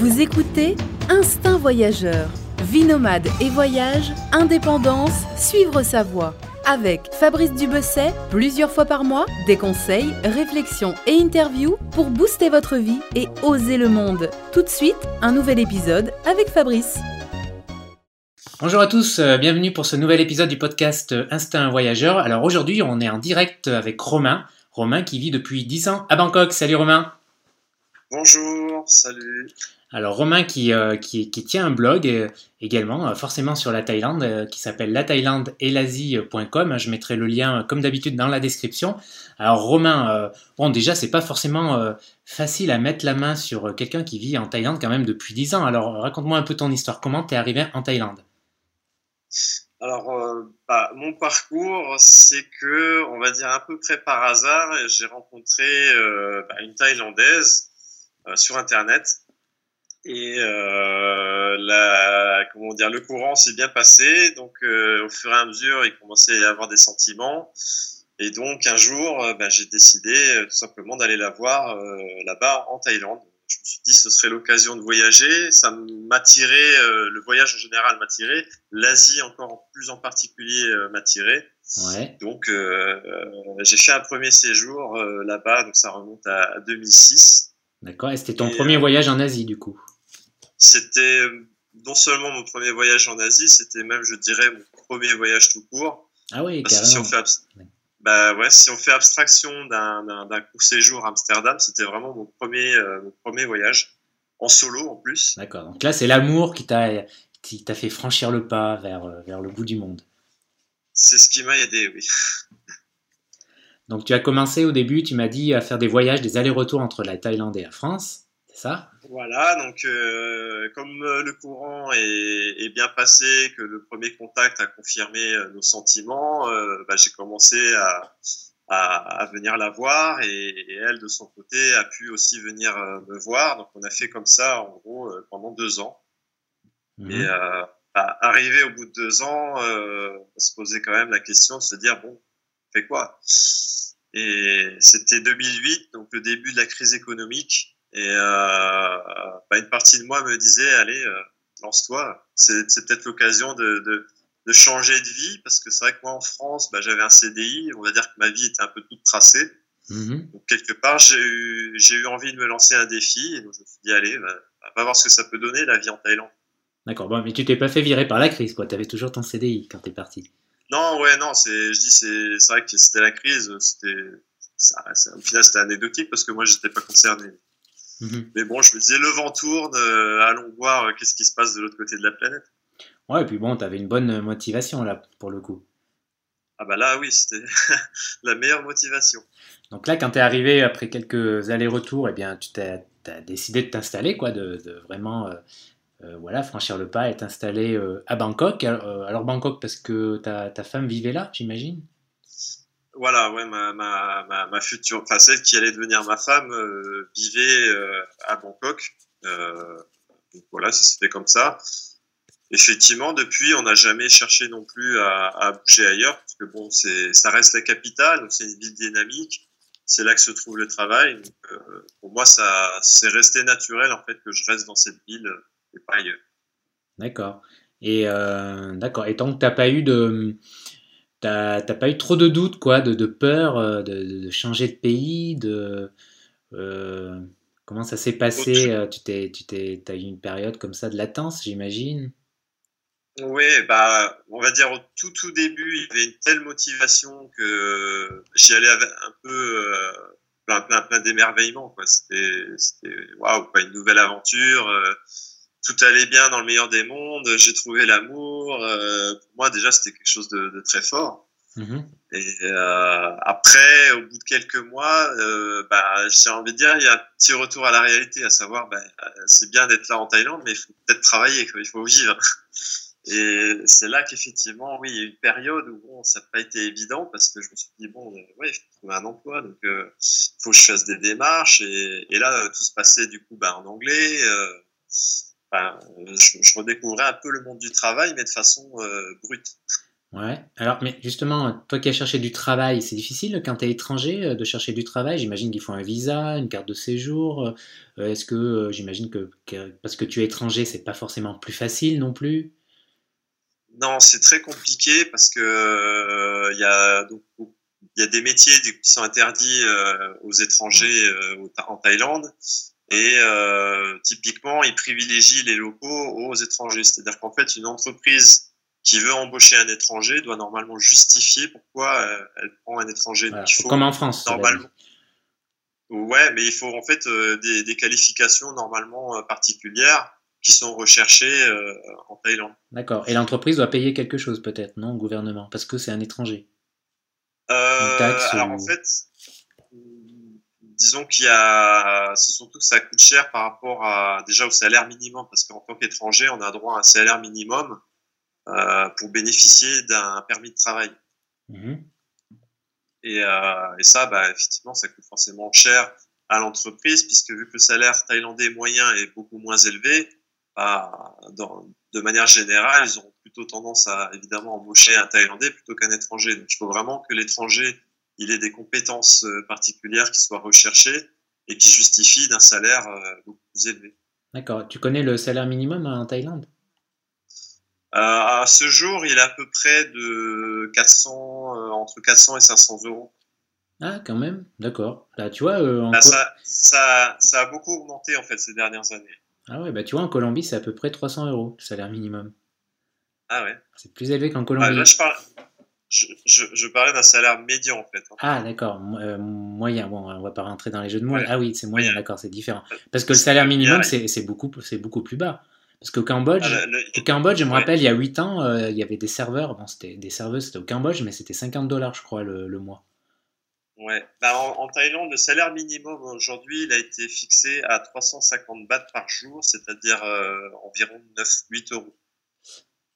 Vous écoutez Instinct Voyageur. Vie nomade et voyage, indépendance, suivre sa voie. Avec Fabrice Dubesset, plusieurs fois par mois, des conseils, réflexions et interviews pour booster votre vie et oser le monde. Tout de suite, un nouvel épisode avec Fabrice. Bonjour à tous, euh, bienvenue pour ce nouvel épisode du podcast Instinct Voyageur. Alors aujourd'hui, on est en direct avec Romain. Romain qui vit depuis 10 ans à Bangkok. Salut Romain. Bonjour, salut. Alors Romain qui, euh, qui, qui, tient un blog euh, également, euh, forcément sur la Thaïlande, qui s'appelle la. Je mettrai le lien comme d'habitude dans la description. Alors Romain, bon déjà c'est pas forcément facile à mettre la main sur quelqu'un qui vit en Thaïlande quand même depuis 10 ans. Alors raconte-moi un peu ton histoire. Comment t'es arrivé en Thaïlande? Alors, bah, mon parcours, c'est que, on va dire à peu près par hasard, j'ai rencontré bah, une Thaïlandaise sur Internet et euh, la, comment dire, le courant s'est bien passé. Donc, euh, au fur et à mesure, il commençait à y avoir des sentiments. Et donc, un jour, euh, ben, j'ai décidé euh, tout simplement d'aller la voir euh, là-bas en Thaïlande. Je me suis dit ce serait l'occasion de voyager. Ça m'attirait, le voyage en général m'attirait. L'Asie encore plus en particulier m'attirait. Ouais. Donc, j'ai fait un premier séjour là-bas. Donc, ça remonte à 2006. D'accord. Et c'était ton premier voyage en Asie, du coup? C'était non seulement mon premier voyage en Asie, c'était même, je dirais, mon premier voyage tout court. Ah oui, carrément. Si on fait, bah ouais, si on fait abstraction d'un court séjour à Amsterdam, c'était vraiment mon premier, euh, mon premier voyage, en solo en plus. D'accord, donc là, c'est l'amour qui t'a fait franchir le pas vers, euh, vers le bout du monde. C'est ce qui m'a aidé, oui. Donc tu as commencé au début, tu m'as dit, à faire des voyages, des allers-retours entre la Thaïlande et la France, ça voilà, donc euh, comme euh, le courant est, bien passé, que le premier contact a confirmé euh, nos sentiments, bah, j'ai commencé à, à, venir la voir et, elle de son côté a pu aussi venir me voir. Donc on a fait comme ça en gros pendant deux ans. Mhm. Et bah, arrivé au bout de deux ans, on se posait quand même la question de se dire bon, on fait quoi? Et c'était 2008, donc le début de la crise économique. Et euh, bah, une partie de moi me disait, allez, euh, lance-toi. C'est, peut-être l'occasion de, de, de, changer de vie, parce que c'est vrai que moi en France, bah, j'avais un CDI, on va dire que ma vie était un peu toute tracée. Mm-hmm. Donc quelque part, j'ai eu, eu envie de me lancer un défi, et donc je me suis dit, allez, bah, va voir ce que ça peut donner la vie en Thaïlande. D'accord, bon, mais tu t'es pas fait virer par la crise, quoi. Tu avais toujours ton CDI quand tu es parti. Non, ouais, non, c'est, je dis, c'est, c'est vrai que c'était la crise, c'était, au final, c'était anecdotique parce que moi, j'étais pas concerné. Mhm. Mais bon, je me disais, le vent tourne, euh, allons voir euh, qu'est-ce qui se passe de l'autre côté de la planète. Ouais, et puis bon, tu avais une bonne motivation là, pour le coup. Ah bah là, oui, c'était la meilleure motivation. Donc là, quand tu es arrivé après quelques allers-retours, eh bien, tu t'as, as décidé de t'installer, quoi, de, vraiment euh, voilà, franchir le pas et t'installer à Bangkok. Alors, Bangkok, parce que ta, ta femme vivait là, j'imagine? Voilà, ouais, ma, ma, ma, future, enfin celle qui allait devenir ma femme euh, vivait euh, à Bangkok. Euh, donc voilà, fait comme ça. Effectivement, depuis, on n'a jamais cherché non plus à, bouger ailleurs, parce que bon, c'est, ça reste la capitale, donc c'est une ville dynamique. C'est là que se trouve le travail. Pour moi, ça, c'est resté naturel en fait que je reste dans cette ville et pas ailleurs. D'accord. Et. Et tant que t'as pas eu de T'as pas eu trop de doutes, quoi, de, de peur euh, de, de, changer de pays, de euh, comment ça s'est passé euh, Tu t'es, tu t'es, as eu une période comme ça de latence, j'imagine? Oui, bah, on va dire au tout tout début, il y avait une telle motivation que j'y allais un peu plein plein plein d'émerveillement, quoi. C'était, c'était waouh, une nouvelle aventure tout allait bien dans le meilleur des mondes, j'ai trouvé l'amour. Euh, pour moi, déjà, c'était quelque chose de, de très fort. Mm-hmm. Et euh, après, au bout de quelques mois, euh, bah, j'ai envie de dire, il y a un petit retour à la réalité, à savoir, bah, c'est bien d'être là en Thaïlande, mais il faut peut-être travailler, il faut vivre. Et c'est là qu'effectivement, oui, il y a eu une période où bon, ça n'a pas été évident parce que je me suis dit, bon, euh, ouais, il faut trouver un emploi, donc il euh, faut que je fasse des démarches. Et, et là, tout se passait du coup bah, en anglais. Euh, je, redécouvrais un peu le monde du travail, mais de façon euh, brute. Ouais. Alors, mais justement, toi qui as cherché du travail, c'est difficile quand tu es étranger euh, de chercher du travail? J'imagine qu'il faut un visa, une carte de séjour. Euh, Est-ce que, j'imagine que, que- parce que tu es étranger, c'est pas forcément plus facile non plus? Non, c'est très compliqué parce que euh, il y a donc il y a des métiers qui sont interdits euh, aux étrangers euh, en Thaïlande et euh, typiquement ils privilégient les locaux aux étrangers. C'est-à-dire qu'en fait une entreprise qui veut embaucher un étranger doit normalement justifier pourquoi euh, elle prend un étranger. Voilà. Donc il faut Comme en France, normalement. Ouais, mais il faut en fait euh, des, des qualifications normalement euh, particulières qui sont recherchées euh, en Thaïlande. D'accord. Et l'entreprise doit payer quelque chose peut-être, non, au gouvernement, parce que c'est un étranger? Taxe alors ou- en fait, disons qu'il y a, c'est surtout que ça coûte cher par rapport à déjà au salaire minimum, parce qu'en tant qu'étranger, on a droit à un salaire minimum euh, pour bénéficier d'un permis de travail. Mhm. Et, euh, et ça, bah, effectivement, ça coûte forcément cher à l'entreprise, puisque vu que le salaire thaïlandais moyen est beaucoup moins élevé, bah, dans, de manière générale, ils ont plutôt tendance à évidemment embaucher un Thaïlandais plutôt qu'un étranger. Donc, il faut vraiment que l'étranger il ait des compétences euh, particulières qui soient recherchées et qui justifient d'un salaire euh, beaucoup plus élevé. D'accord. Tu connais le salaire minimum en Thaïlande? Euh, à ce jour, il est à peu près de 400, euh, entre 400 et 500 euros. Ah, quand même. D'accord. Là, tu vois, euh, en Là, Co- ça, ça, ça a beaucoup augmenté en fait ces dernières années. ah ouais, bah tu vois, en Colombie, c'est à peu près 300 euros le salaire minimum. Ah ouais. C'est plus élevé qu'en Ah, Colombie. là, je, parle, je, je, je parlais d'un salaire médian en fait. hein. Ah, d'accord. Euh, moyen. Bon, on va pas rentrer dans les jeux de mots. Ouais. Ah oui, c'est moyen, d'accord, c'est différent. Parce que le salaire minimum, c'est beaucoup, c'est beaucoup plus bas. Parce qu'au Cambodge, Ah, le- le- au Cambodge, je me Ouais. rappelle, il y a 8 ans, euh, il y avait des serveurs. Bon, c'était des serveuses, c'était au Cambodge, mais c'était 50 dollars, je crois, le, le mois. Ouais. Bah, en, en Thaïlande, le salaire minimum aujourd'hui, il a été fixé à 350 bahts par jour, c'est-à-dire euh, environ 9, 8 euros.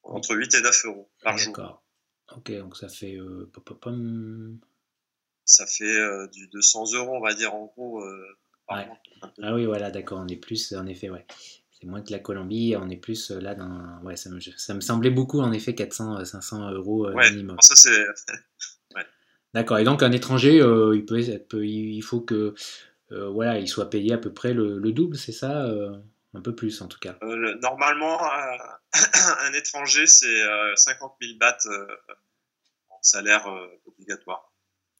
Entre 8 et 9 euros par jour. Ok, donc ça fait. euh, pom. Ça fait euh, du 200 euros, on va dire, en gros, euh, par Ouais. mois. Un peu. Ah oui, voilà, d'accord, on est plus, en effet, ouais. C'est moins que la Colombie, on est plus euh, là dans. Ouais, ça me, ça me semblait beaucoup, en effet, 400, euh, 500 euros euh, Ouais. minimum. Ça, c'est. D'accord, et donc un étranger, euh, il, peut, il faut que. euh, voilà, il soit payé à peu près le, le double, c'est ça euh, Un peu plus, en tout cas. Euh, le- normalement, euh, un étranger, c'est euh, 50 000 bahts euh, en salaire euh, obligatoire.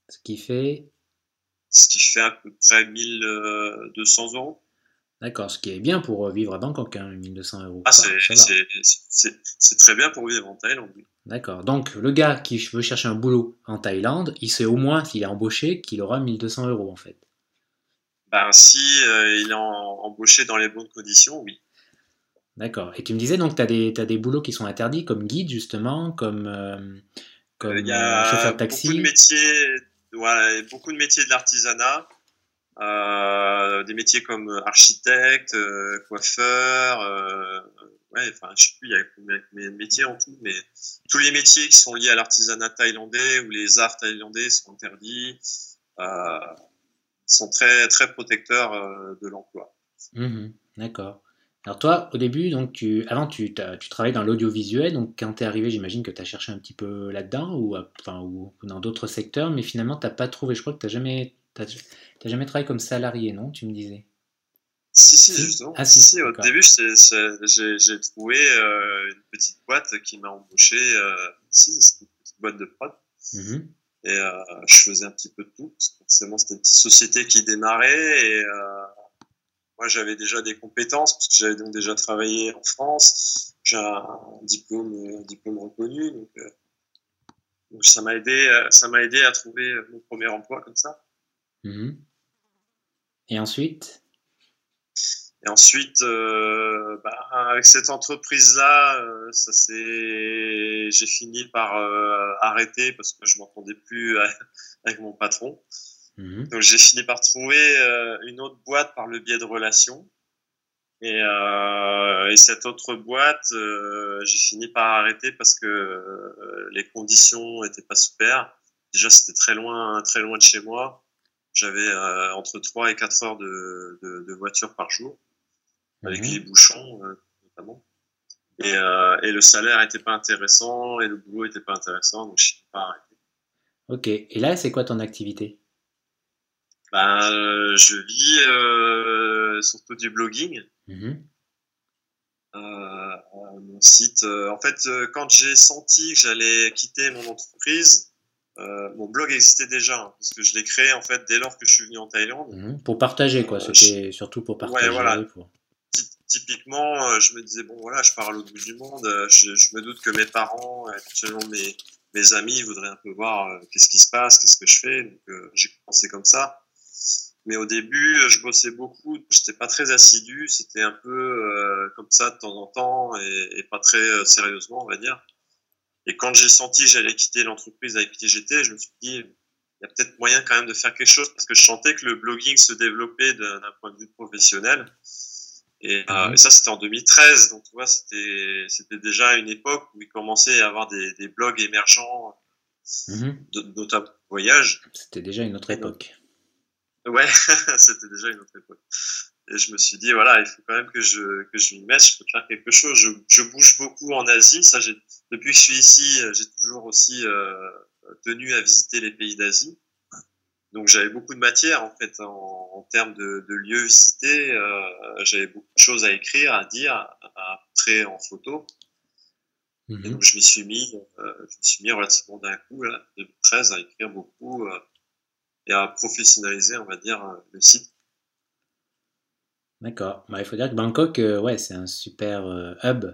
Ce qui fait? Ce qui fait à peu près 1200 euros. D'accord, ce qui est bien pour euh, vivre à Bangkok, hein, 1200 euros. Ah, c'est- très bien pour vivre en Thaïlande. D'accord. Donc, le gars qui veut chercher un boulot en Thaïlande, il sait au moins, s'il est embauché, qu'il aura 1200 euros, en fait. Ben, si euh, il est en- embauché dans les bonnes conditions, oui. D'accord. Et tu me disais donc, tu as des, boulots qui sont interdits, comme guide, justement, comme, euh, comme Il y euh, a chauffeur de beaucoup de taxi? métiers, beaucoup de métiers de l'artisanat, euh, des métiers comme architecte, euh, coiffeur, euh, ouais, enfin, je sais plus, il y a combien de métiers en tout, mais tous les métiers qui sont liés à l'artisanat thaïlandais ou les arts thaïlandais sont interdits, euh, sont très très protecteurs euh, de l'emploi. Mhm. D'accord. Alors toi, au début, donc tu, avant tu, tu travaillais dans l'audiovisuel, donc quand tu es arrivé, j'imagine que tu as cherché un petit peu là-dedans ou, euh, enfin, ou dans d'autres secteurs, mais finalement, tu pas trouvé. Je crois que tu n'as jamais, jamais travaillé comme salarié, non Tu me disais? Si, si, justement. Ah, si, si, si, au début, j'ai trouvé euh, une petite boîte qui m'a embauché. Euh, si, c'était une petite boîte de prod. Mhm. Et euh, je faisais un petit peu de tout. Forcément, c'était une petite société qui démarrait. Et euh, moi, j'avais déjà des compétences, parce que j'avais donc déjà travaillé en France. J'ai un diplôme, un diplôme reconnu. Donc, euh, ça m'a aidé, euh, ça m'a aidé à trouver mon premier emploi comme ça. Mhm. Et ensuite? Et ensuite, euh, bah, avec cette entreprise-là, euh, ça j'ai fini par euh, arrêter parce que je m'entendais plus avec mon patron. Mhm. Donc j'ai fini par trouver une autre boîte par le biais de relations. Et, et cette autre boîte, j'ai fini par arrêter parce que les conditions étaient pas super. Déjà, c'était très loin, très loin de chez moi. J'avais entre 3 et 4 heures de, de, de voiture par jour avec Mhm. les bouchons euh, notamment. Et, euh, et le salaire n'était pas intéressant et le boulot n'était pas intéressant, donc je suis pas arrêté. Ok. Et là, c'est quoi ton activité? Ben, euh, Je vis surtout du blogging. Mhm. Euh, mon site. en fait, quand j'ai senti que j'allais quitter mon entreprise, euh, mon blog existait déjà, hein, parce que je l'ai créé en fait dès lors que je suis venu en Thaïlande. Mhm. Pour partager, quoi. Euh, C'était surtout pour partager. voilà. pour- Ty- Typiquement, euh, je me disais bon voilà, je pars à l'autre bout du monde. euh, Je, me doute que mes parents, euh, éventuellement mes mes amis voudraient un peu voir euh, qu'est-ce qui se passe, qu'est-ce que je fais. Donc euh, j'ai commencé comme ça. Mais au début, euh, je bossais beaucoup, j'étais pas très assidu, c'était un peu euh, comme ça de temps en temps et, pas très euh, sérieusement, on va dire. Et quand j'ai senti que j'allais quitter l'entreprise avec qui je me suis dit, il y a peut-être moyen quand même de faire quelque chose parce que je sentais que le blogging se développait d'un point de vue professionnel. Et, euh, Mhm. et ça, c'était en 2013, donc tu vois, c'était c'était déjà une époque où il commençait à y avoir des, des blogs émergents, Mhm. de, notamment voyage. C'était déjà une autre époque. Ouais, c'était déjà une autre époque. Et je me suis dit, voilà, il faut quand même que je, que je m'y mette, je peux faire quelque chose. Je, je bouge beaucoup en Asie. Ça, j'ai, depuis que je suis ici, euh, j'ai toujours aussi euh, tenu à visiter les pays d'Asie. Donc j'avais beaucoup de matière en fait en, en termes de, de lieux visités. Euh, j'avais beaucoup de choses à écrire, à dire, à, montrer en photo. Et Mhm. donc je m'y suis mis, euh, je suis mis relativement d'un coup, là, 2013, à écrire beaucoup euh, et à professionnaliser, on va dire, euh, le site. D'accord. Bah, il faut dire que Bangkok, ouais, c'est un super hub.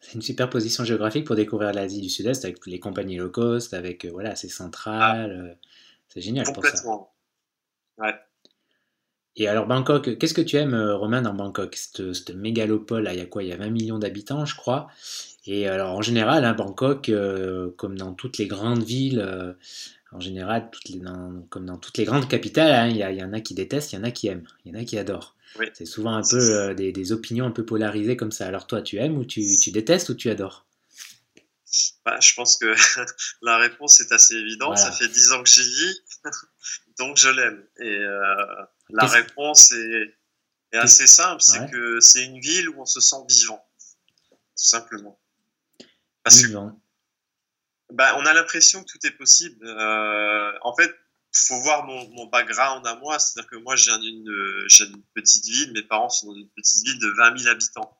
C'est une super position géographique pour découvrir l'Asie du Sud-Est avec les compagnies low cost, avec voilà, c'est central. euh, c'est génial pour ça. Ouais. Et alors Bangkok, qu'est-ce que tu aimes, euh, Romain, dans Bangkok? Cette, cette mégalopole, il y a quoi? Il y a 20 millions d'habitants, je crois. Et alors en général, hein, Bangkok, euh, comme dans toutes les grandes villes, euh, en général, toutes les, dans- comme dans toutes les grandes capitales, hein, il y, en a qui détestent, il y en a qui aiment, il y en a qui adorent. Oui. C'est souvent un peu euh, des, des opinions un peu polarisées comme ça. Alors toi, tu aimes ou tu, tu détestes ou tu adores? Bah, je pense que la réponse est assez évidente. Voilà. Ça fait dix ans que j'y vis, donc je l'aime. Et euh, la Qu'est-ce- réponse est, est assez simple, c'est Ouais. que c'est une ville où on se sent vivant, tout simplement. Parce que Vivant. bah, on a l'impression que tout est possible. Euh, en fait, faut voir mon, mon background à moi, c'est-à-dire que moi, euh, je viens d'une petite ville, mes parents sont dans une petite ville de 20 000 habitants.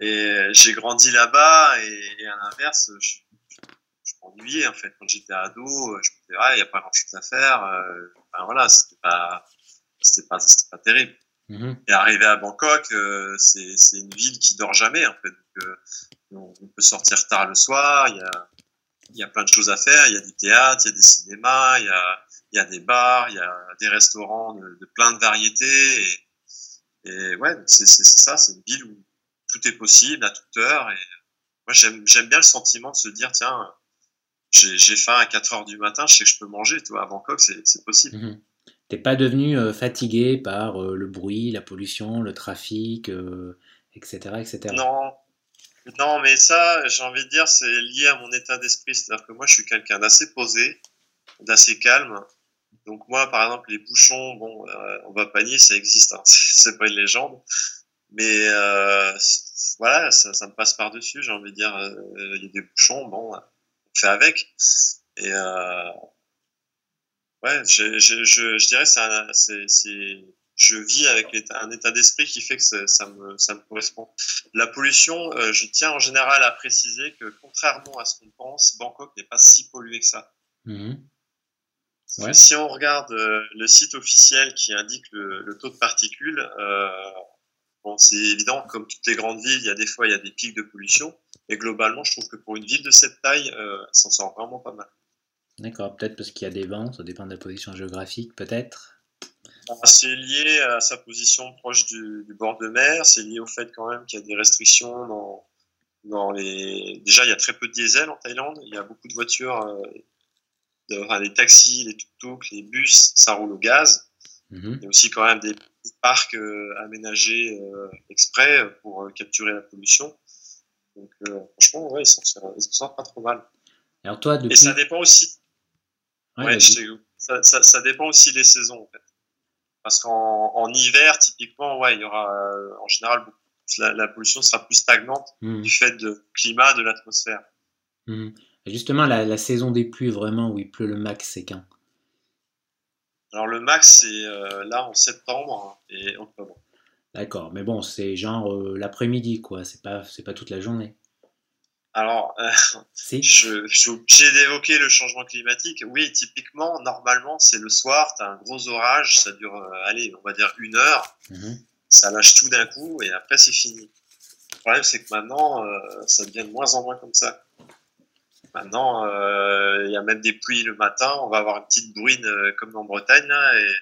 Et j'ai grandi là-bas, et, et à l'inverse, je, je, je m'ennuyais, en fait. Quand j'étais ado, je me disais, ah, il n'y a pas grand-chose à faire. Euh, enfin, voilà, c'était pas, c'était pas, c'était pas terrible. Mhm. Et arrivé à Bangkok, euh, c'est une ville qui dort jamais, en fait. Donc, euh, on, on peut sortir tard le soir, il y a, y a plein de choses à faire. Il y a du théâtre, il y a des cinémas, il y a, y a des bars, il y a des restaurants de, de plein de variétés. Et, et ouais, c'est ça, c'est une ville où tout est possible à toute heure. Et moi, j'aime bien le sentiment de se dire, tiens, j'ai faim à 4 heures du matin, je sais que je peux manger. Tu vois, à Bangkok, c'est possible. Mhm. T'es pas devenu euh, fatigué par euh, le bruit, la pollution, le trafic, euh, etc., etc. Non, non, mais ça, j'ai envie de dire, c'est lié à mon état d'esprit. C'est-à-dire que moi, je suis quelqu'un d'assez posé, d'assez calme. Donc moi, par exemple, les bouchons, bon, on va pas nier, ça existe, hein. c'est pas une légende. Mais voilà, ça, ça me passe par-dessus, j'ai envie de dire. euh, Il y a des bouchons, bon, on fait avec. Et euh, ouais, je, je, je, je dirais, c'est je vis avec un état d'esprit qui fait que ça, ça me, ça me correspond. La pollution, euh, je tiens en général à préciser que contrairement à ce qu'on pense, Bangkok n'est pas si pollué que ça. Ouais. Si on regarde euh, le site officiel qui indique le, le taux de particules, euh, bon, c'est évident, comme toutes les grandes villes, il y a des fois il y a des pics de pollution. Et globalement, je trouve que pour une ville de cette taille, euh, elle s'en sort vraiment pas mal. D'accord, peut-être parce qu'il y a des vents, ça dépend de la position géographique, peut-être. C'est lié à sa position proche du, du bord de mer. C'est lié au fait quand même qu'il y a des restrictions dans, dans les. Déjà, il y a très peu de diesel en Thaïlande. Il y a beaucoup de voitures, euh, de- enfin, les taxis, les tuk-tuk, les bus, ça roule au gaz. Mhm. Il y a aussi quand même des parcs euh, aménagés euh, exprès pour euh, capturer la pollution. Donc, franchement, ouais, ils s'en sortent- pas trop mal. Alors toi, Et depuis... ça dépend aussi. Ouais, je sais- ça, ça, ça dépend aussi des saisons en fait. Parce qu'en en hiver, typiquement, ouais, il y aura euh, en général la, pollution sera plus stagnante mmh. du fait du climat de l'atmosphère. Mmh. Justement, la, saison des pluies, vraiment, où il pleut le max, c'est quand? Alors le max, c'est euh, là en septembre et octobre. D'accord, mais bon, c'est genre euh, l'après-midi, quoi. C'est pas, c'est pas toute la journée. Alors, euh, je, suis obligé d'évoquer le changement climatique. Oui, typiquement, normalement, c'est le soir, tu as un gros orage, ça dure, allez, on va dire une heure. Mmh ça lâche tout d'un coup et après c'est fini. Le problème c'est que maintenant ça devient de moins en moins comme ça. Maintenant euh, il y a même des pluies le matin, on va avoir une petite bruine euh, comme en Bretagne là, et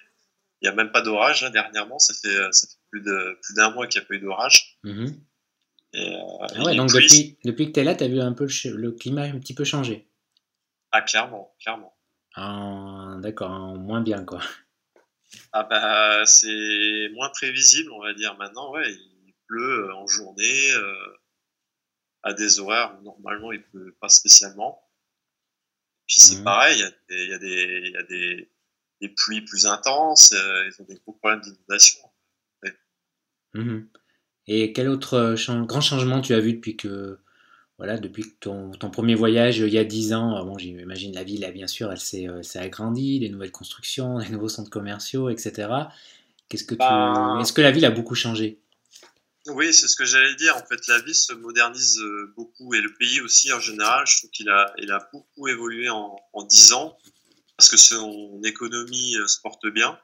il n'y a même pas d'orage dernièrement, ça fait, ça fait plus d'un plus mois qu'il n'y a pas eu d'orage. Mhm. Ah donc depuis, depuis que tu es là, tu as vu un peu le, climat un petit peu changer. Ah clairement, clairement. Ah, d'accord, moins bien quoi. Ah bah c'est moins prévisible, on va dire maintenant. Ouais, il pleut euh, en journée euh, à des horaires où normalement il pleut pas spécialement. Puis c'est mmh. pareil, il y a, des, y a des, des, pluies plus intenses, euh, ils ont des gros problèmes d'inondation. Mmh Et quel autre grand changement tu as vu depuis que voilà, depuis ton, ton, premier voyage il y a 10 ans, euh, bon, j'imagine la ville, bien sûr, elle s'est, euh, agrandie, les nouvelles constructions, les nouveaux centres commerciaux, etc. Qu'est-ce que tu... Ben est-ce que la ville a beaucoup changé? Oui, c'est ce que j'allais dire. En fait, la ville se modernise euh, beaucoup et le pays aussi en général. Je trouve qu'il a, il a beaucoup évolué en, en 10 ans parce que son économie se porte bien.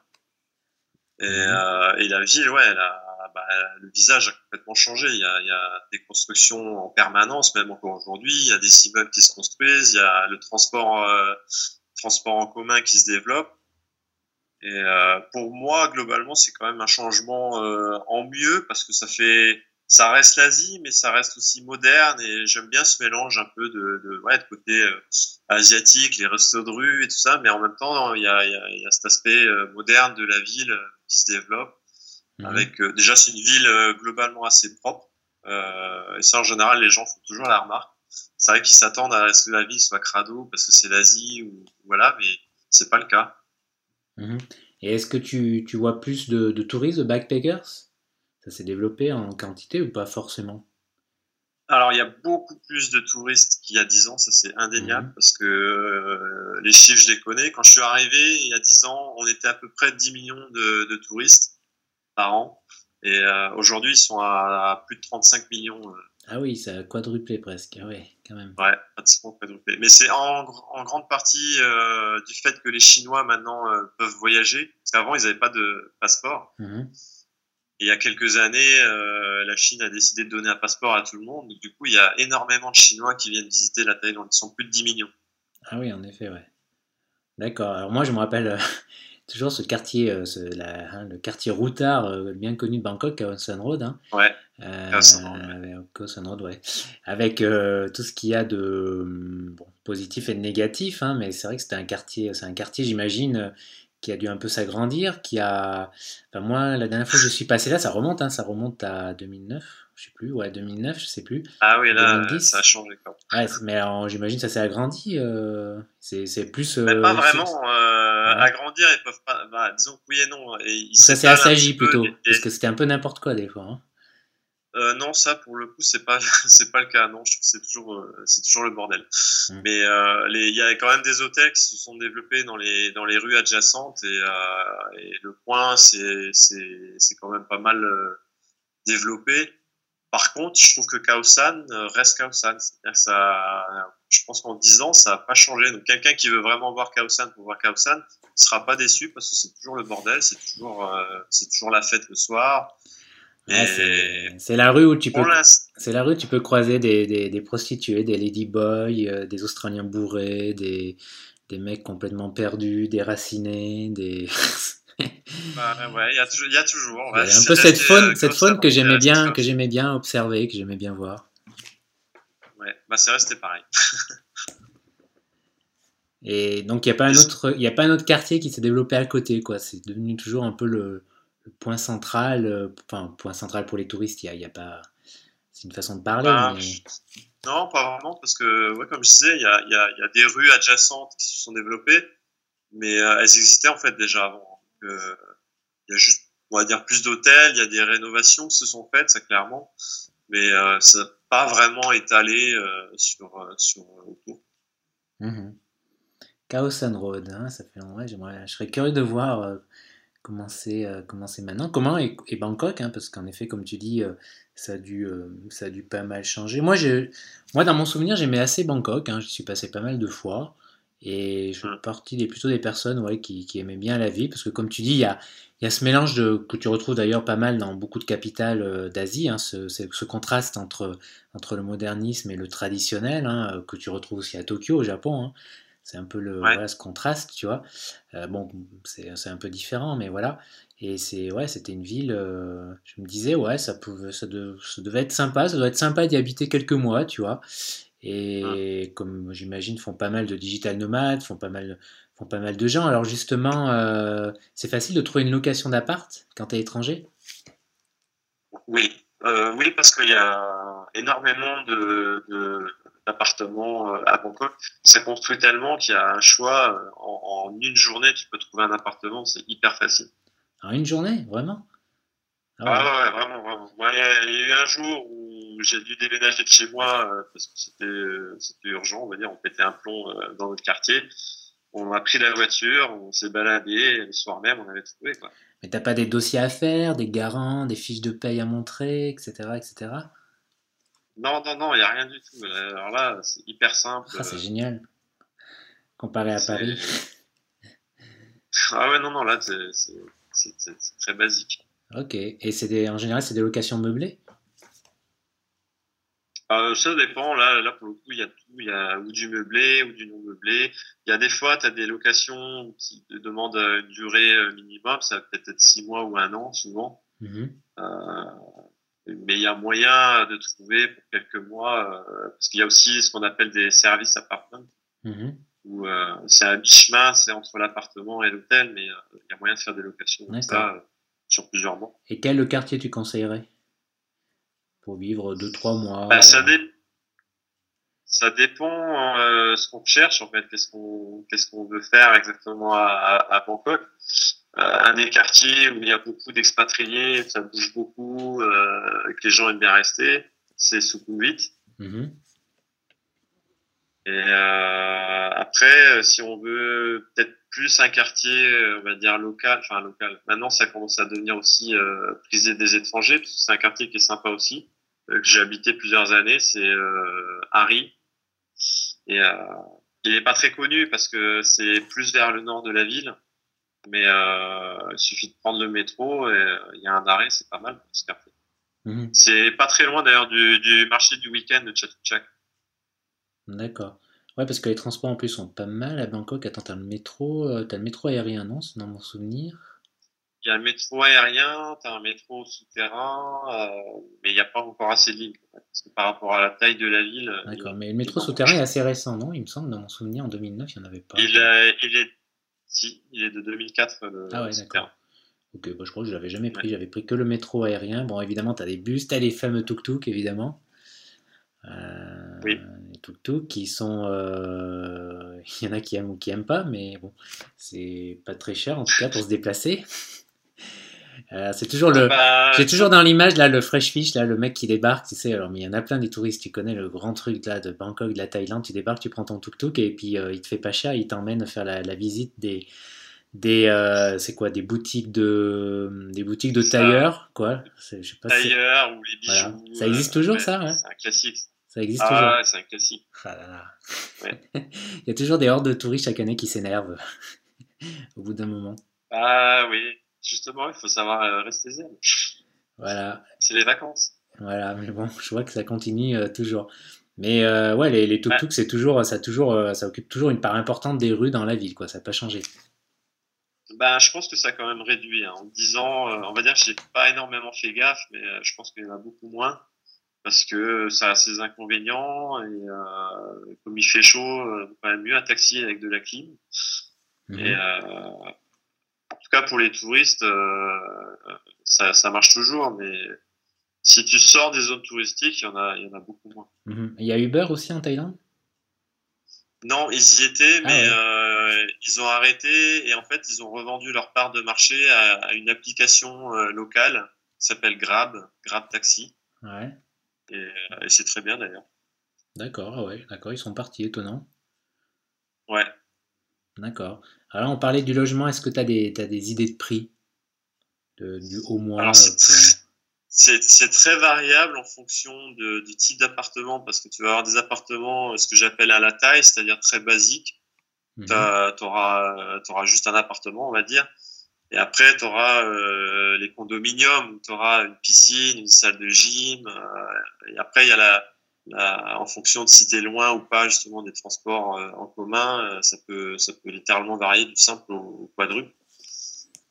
Et, mmh. et la ville, ouais, elle a, bah, le visage a complètement changé. Il y, a, il y, a, des constructions en permanence, même encore aujourd'hui. Il y a des immeubles qui se construisent. Il y a le transport, euh, transport en commun qui se développe. Et euh, pour moi, globalement, c'est quand même un changement euh, en mieux parce que ça fait, ça reste l'Asie, mais ça reste aussi moderne. Et j'aime bien ce mélange un peu de, de, ouais, de côté euh, asiatique, les restos de rue et tout ça, mais en même temps, il y a, il y a, y a cet aspect euh, moderne de la ville qui se développe. Mhm. Avec euh, déjà c'est une ville euh, globalement assez propre. Euh, et ça en général les gens font toujours la remarque. C'est vrai qu'ils s'attendent à ce que la ville soit crado parce que c'est l'Asie ou voilà, mais c'est pas le cas. Mhm. Et est-ce que tu, tu, vois plus de, de touristes, de backpackers? Ça s'est développé en quantité ou pas forcément? Alors, il y a beaucoup plus de touristes qu'il y a 10 ans, ça c'est indéniable, mhm. parce que les chiffres, je les connais. Quand je suis arrivé, il y a 10 ans, on était à peu près 10 millions de, de touristes par an. Et euh, aujourd'hui, ils sont à, plus de 35 millions. Euh. Ah oui, ça a quadruplé presque. Ah ouais, quand même. Ouais, pratiquement quadruplé. Mais c'est en, en, grande partie euh, du fait que les Chinois maintenant peuvent voyager. Parce qu'avant, ils n'avaient pas de passeport. Mhm. Et il y a quelques années, la Chine a décidé de donner un passeport à tout le monde. Du coup, il y a énormément de Chinois qui viennent visiter la Thaïlande. Ils sont plus de 10 millions. Ah oui, en effet, ouais. D'accord. Alors moi, je me rappelle, toujours ce quartier, euh, hein, le quartier routard euh, bien connu de Bangkok, Khao Road. Hein. Ouais. Euh, Road, ouais. Avec tout ce qu'il y a de hum, positif et de négatif, hein, mais c'est vrai que c'était un quartier, c'est un quartier, j'imagine, qui a dû un peu s'agrandir, qui a. Enfin, moi, la dernière fois que je suis passé là, ça remonte, hein, ça remonte à 2009 je sais plus, ouais, 2009, je sais plus. Ah oui, là, ça a changé. Ouais, mais j'imagine ça s'est agrandi. Euh, c'est plus. mais pas vraiment. Euh, agrandir, ils peuvent pas. Bah, disons que oui et non. Et ça s'est assagi plutôt. Parce que c'était un peu n'importe quoi des fois. Hein. Euh, non, ça pour le coup, c'est pas c'est pas le cas. Non, je trouve que c'est toujours c'est toujours le bordel. Mmh. Mais il y a quand même des hôtels qui se sont développés dans les dans les rues adjacentes et, et le coin c'est c'est c'est quand même pas mal développé. Par contre, je trouve que Kaosan euh, reste Kaosan. Ça, je pense qu'en 10 ans, ça n'a pas changé. Donc, quelqu'un qui veut vraiment voir Kaosan pour voir Kaosan ne sera pas déçu parce que c'est toujours le bordel, c'est toujours, euh, c'est toujours la fête le soir. c'est la rue où tu peux, c'est la rue où tu peux croiser des, des, des prostituées, des ladyboys, euh, des Australiens bourrés, des, des mecs complètement perdus, déracinés, des bah, ouais, il y, a toujours. Y a toujours un peu cette faune, cette faune que j'aimais bien, que j'aimais bien observer, que j'aimais bien voir. Ouais, bah c'est resté pareil. Et donc il n'y a pas un autre, il a pas un autre quartier qui s'est développé à côté, quoi. C'est devenu toujours un peu le, point central, euh, enfin point central pour les touristes. Il y a, pas, c'est une façon de parler. Bah, non, pas vraiment, parce que ouais, comme je disais, il y a, y a, des rues adjacentes qui se sont développées, mais euh, elles existaient en fait déjà avant il y a juste on va dire plus d'hôtels, il y a des rénovations qui se sont faites, ça clairement, mais euh, ça n'a pas vraiment étalé euh, sur, euh, sur autour. Mhm. Chaos and Road, hein, ça fait ouais, j'aimerais, je serais curieux de voir comment c'est maintenant. Comment est, Bangkok, hein, parce qu'en effet, comme tu dis, ça, a dû, ça a dû pas mal changer. Moi, moi dans mon souvenir, j'aimais assez Bangkok, hein, je suis passé pas mal de fois. Et je fais Mmh. partie des, plutôt des personnes ouais, qui, qui aimaient bien la vie, parce que comme tu dis, il y a, y a ce mélange de, que tu retrouves d'ailleurs pas mal dans beaucoup de capitales euh, d'Asie, hein, ce, ce- contraste entre, entre le modernisme et le traditionnel, hein, euh, que tu retrouves aussi à Tokyo, au Japon. hein. C'est un peu le, Ouais. voilà, ce contraste, tu vois. Euh, bon, c'est c'est un peu différent, mais voilà. Et c'est, ouais, c'était une ville, euh, je me disais, ouais, ça pouvait, ça, de- ça devait être sympa, ça doit être sympa d'y habiter quelques mois, tu vois. Et comme j'imagine, font pas mal de digital nomades, font pas mal, font pas mal de gens. Alors justement, euh, c'est facile de trouver une location d'appart quand tu es étranger? Oui, euh, oui, parce qu'il y a énormément de, d'appartements euh, à Bangkok. C'est construit tellement qu'il y a un choix. En, en une journée, tu peux trouver un appartement, c'est hyper facile. En une journée, vraiment? Ah Ah ouais. vraiment, vraiment. Il y a eu un jour où j'ai dû déménager de chez moi euh, parce que c'était euh, c'était urgent, on va dire. On pétait un plomb euh, dans notre quartier. On a pris la voiture, on s'est baladé, et le soir même, on avait trouvé, quoi. Mais t'as pas des dossiers à faire, des garants, des fiches de paye à montrer, etc. etc. Non, non, non, il n'y a rien du tout. Alors là, c'est hyper simple. Ah, c'est génial. Comparé à Paris. Ah ouais, non, non, là, c'est très basique. Ok. Et c'est des, en général, c'est des locations meublées? Euh, ça dépend, là, là, pour le coup, il y a tout. Il y a ou du meublé ou du non meublé. Il y a des fois, tu as des locations qui demandent euh, une durée euh, minimum. Ça va peut-être être six mois ou un an, souvent. Mhm. Euh, mais il y a moyen de trouver pour quelques mois, euh, parce qu'il y a aussi ce qu'on appelle des services apartments, Mhm. où c'est à mi-chemin, c'est entre l'appartement et l'hôtel, mais il y a moyen de faire des locations comme ça sur plusieurs mois. Et quel quartier tu conseillerais? Pour vivre 2-3 mois Bah, ça, euh, dé- ça dépend euh, ce qu'on cherche en fait, qu'est-ce qu'on qu'est-ce qu'on veut faire exactement à, à, à Bangkok. Euh, un des quartiers où il y a beaucoup d'expatriés, ça bouge beaucoup, euh, que les gens aiment bien rester, c'est Sukhumvit. mhm. Et euh, après, si on veut peut-être plus un quartier, on va dire local, enfin local. Maintenant, ça commence à devenir aussi prisé des étrangers, parce que c'est un quartier qui est sympa aussi, que j'ai habité plusieurs années. C'est euh, Harry. Et euh, il est pas très connu parce que c'est plus vers le nord de la ville, mais euh, il suffit de prendre le métro et euh, il y a un arrêt, c'est pas mal. Mhm. C'est pas très loin d'ailleurs du, du marché du week-end de Chatuchak. D'accord. Ouais, parce que les transports en plus sont pas mal à Bangkok. Attends, t'as le métro, euh, t'as le métro aérien, non? C'est dans mon souvenir. Il y a un métro aérien, tu as un métro souterrain, euh, mais il n'y a pas encore assez de lignes. Parce que par rapport à la taille de la ville, euh, D'accord. Mais le métro souterrain est assez récent, non? Il me semble, dans mon souvenir, en 2009, il n'y en avait pas. il, est, il est, si, il est de 2004. Le Ah ouais, d'accord. Ok, bah, je crois que je l'avais jamais pris. Ouais. J'avais pris que le métro aérien. Bon, évidemment, t'as des bus, t'as les fameux tuk-tuk, évidemment. Euh, Oui. Les tuk-tuk qui sont. euh, Il y en a qui aiment ou qui aiment pas, mais bon, c'est pas très cher en tout cas pour se déplacer. Euh, c'est toujours le. Bah, J'ai toujours dans l'image là le fresh fish là le mec qui débarque tu sais alors mais il y en a plein des touristes tu connais le grand truc là de Bangkok de la Thaïlande tu débarques tu prends ton tuk tuk et puis euh, il te fait pas cher il t'emmène faire la, la visite des des euh, c'est quoi des boutiques de des boutiques de Ça. tailleurs quoi C'est- je sais pas si c'est- Tailleur ou les bijoux. Voilà. Ça existe toujours, ça, ouais C'est un classique. ça existe toujours Ah ouais, c'est un classique. Ah là là. Ouais. il y a toujours des hordes de touristes chaque année qui s'énervent au bout d'un moment Ah oui, justement, il faut savoir euh, rester zen. voilà C'est les vacances. Voilà, mais bon, je vois que ça continue euh, toujours. Mais euh, ouais, les, les tuk-tuk, c'est toujours, ça, toujours, ça occupe toujours une part importante des rues dans la ville, quoi. Ça n'a pas changé. Ben, je pense que ça a quand même réduit. hein. En 10 ans, euh, on va dire que j'ai pas énormément fait gaffe, mais euh, je pense qu'il y en a beaucoup moins. Parce que ça a ses inconvénients et euh, comme il fait chaud, quand même mieux un taxi avec de la clim. Mhm. Et tout cas pour les touristes, euh, ça, ça marche toujours, mais si tu sors des zones touristiques, il y en a, il y en a beaucoup moins. Mhm. Il y a Uber aussi en Thaïlande? Non, ils y étaient, Ah mais ouais. euh, ils ont arrêté et en fait, ils ont revendu leur part de marché à, une application locale qui s'appelle Grab, Grab Taxi. Ouais. Et, c'est très bien d'ailleurs. D'accord, ah ouais, d'accord, ils sont partis, étonnant. Ouais. D'accord. Alors, on parlait du logement, est-ce que tu as, as, des idées de prix de, du, Au moins c'est très variable en fonction de, du type d'appartement parce que tu vas avoir des appartements, ce que j'appelle à la taille, c'est-à-dire très basiques. Mhm. Tu auras, juste un appartement, on va dire. Et après, tu auras euh, les condominiums où tu auras une piscine, une salle de gym. Euh, et après, il y a la, en fonction de si tu es loin ou pas justement des transports euh, en commun, ça, peut, ça peut littéralement varier du simple au quadruple.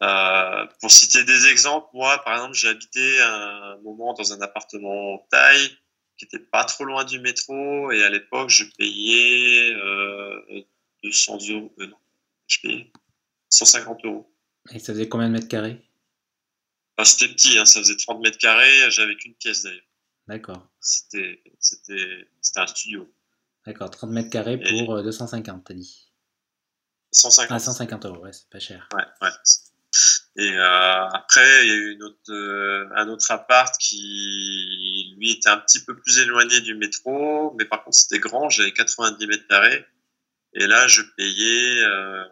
Euh, pour citer des exemples, moi, par exemple, j'ai habité un moment dans un appartement taille qui était pas trop loin du métro et à l'époque, je payais euh, 200 euros. Euh, non, je payais 150 euros. Et ça faisait combien de mètres carrés? Enfin, C'était petit, hein, ça faisait 30 mètres carrés. J'avais qu'une pièce d'ailleurs. D'accord. C'était un studio. D'accord, 30 mètres carrés pour 250, euh, t'as dit 150. Ah, 150 euros, ouais, c'est pas cher. Ouais, ouais. Et euh, après, il y a eu une autre, euh, un autre appart qui, lui, était un petit peu plus éloigné du métro, mais par contre, c'était grand, j'avais 90 mètres carrés. Et là, je payais, euh,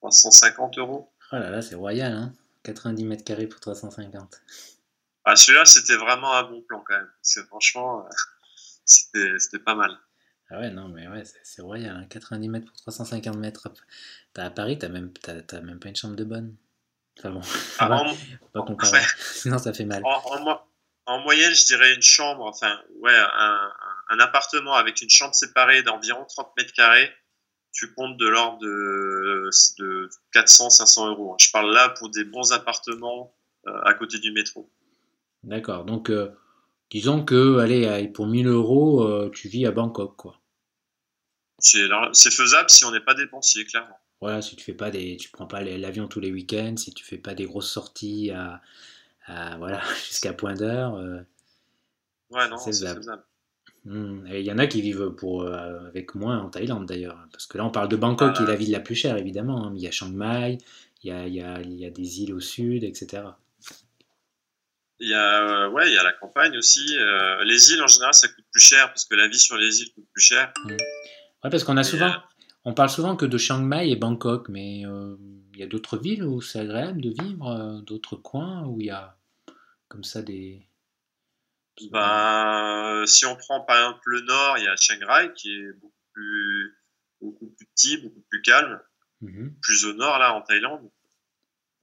350 euros. Oh là là, c'est royal, hein 90 mètres carrés pour 350. Ah, celui-là, c'était vraiment un bon plan quand même. Parce franchement, euh, c'était pas mal. Ah ouais, non, mais ouais, c'est royal. Hein. 90 mètres pour 350 mètres. à Paris, t'as même, même pas une chambre de bonne. Enfin bon, ah, pas comparer. Sinon, ça fait mal. En, moyenne, je dirais une chambre, enfin, ouais, un, un appartement avec une chambre séparée d'environ 30 mètres carrés, tu comptes de l'ordre de, de 400-500 euros. Hein. Je parle là pour des bons appartements euh, à côté du métro. D'accord, donc euh, disons que, allez, pour 1000 euros, euh, tu vis à Bangkok, quoi. C'est faisable si on n'est pas dépensier, clairement. Voilà, si tu fais pas des, tu prends pas l'avion tous les week-ends, si tu fais pas des grosses sorties à, voilà, jusqu'à point d'heure. Euh, ouais, non, c'est faisable. Hmm, il y en a qui vivent pour, euh, avec moins en Thaïlande d'ailleurs. Parce que là, on parle de Bangkok, qui est la ville la plus chère évidemment. Hein, il y a Chiang Mai, il y a, il, y a, il y a, des îles au sud, etc. Il y a, ouais, il y a la campagne aussi. les îles en général, ça coûte plus cher parce que la vie sur les îles coûte plus cher. Hmm. Ouais, parce qu'on a souvent, euh, on parle souvent que de Chiang Mai et Bangkok, mais euh, il y a d'autres villes où c'est agréable de vivre, euh, d'autres coins où il y a comme ça des. Ben, si on prend par exemple le nord, il y a Chiang Rai qui est beaucoup plus, beaucoup plus petit, beaucoup plus calme, mhm. plus au nord là en Thaïlande.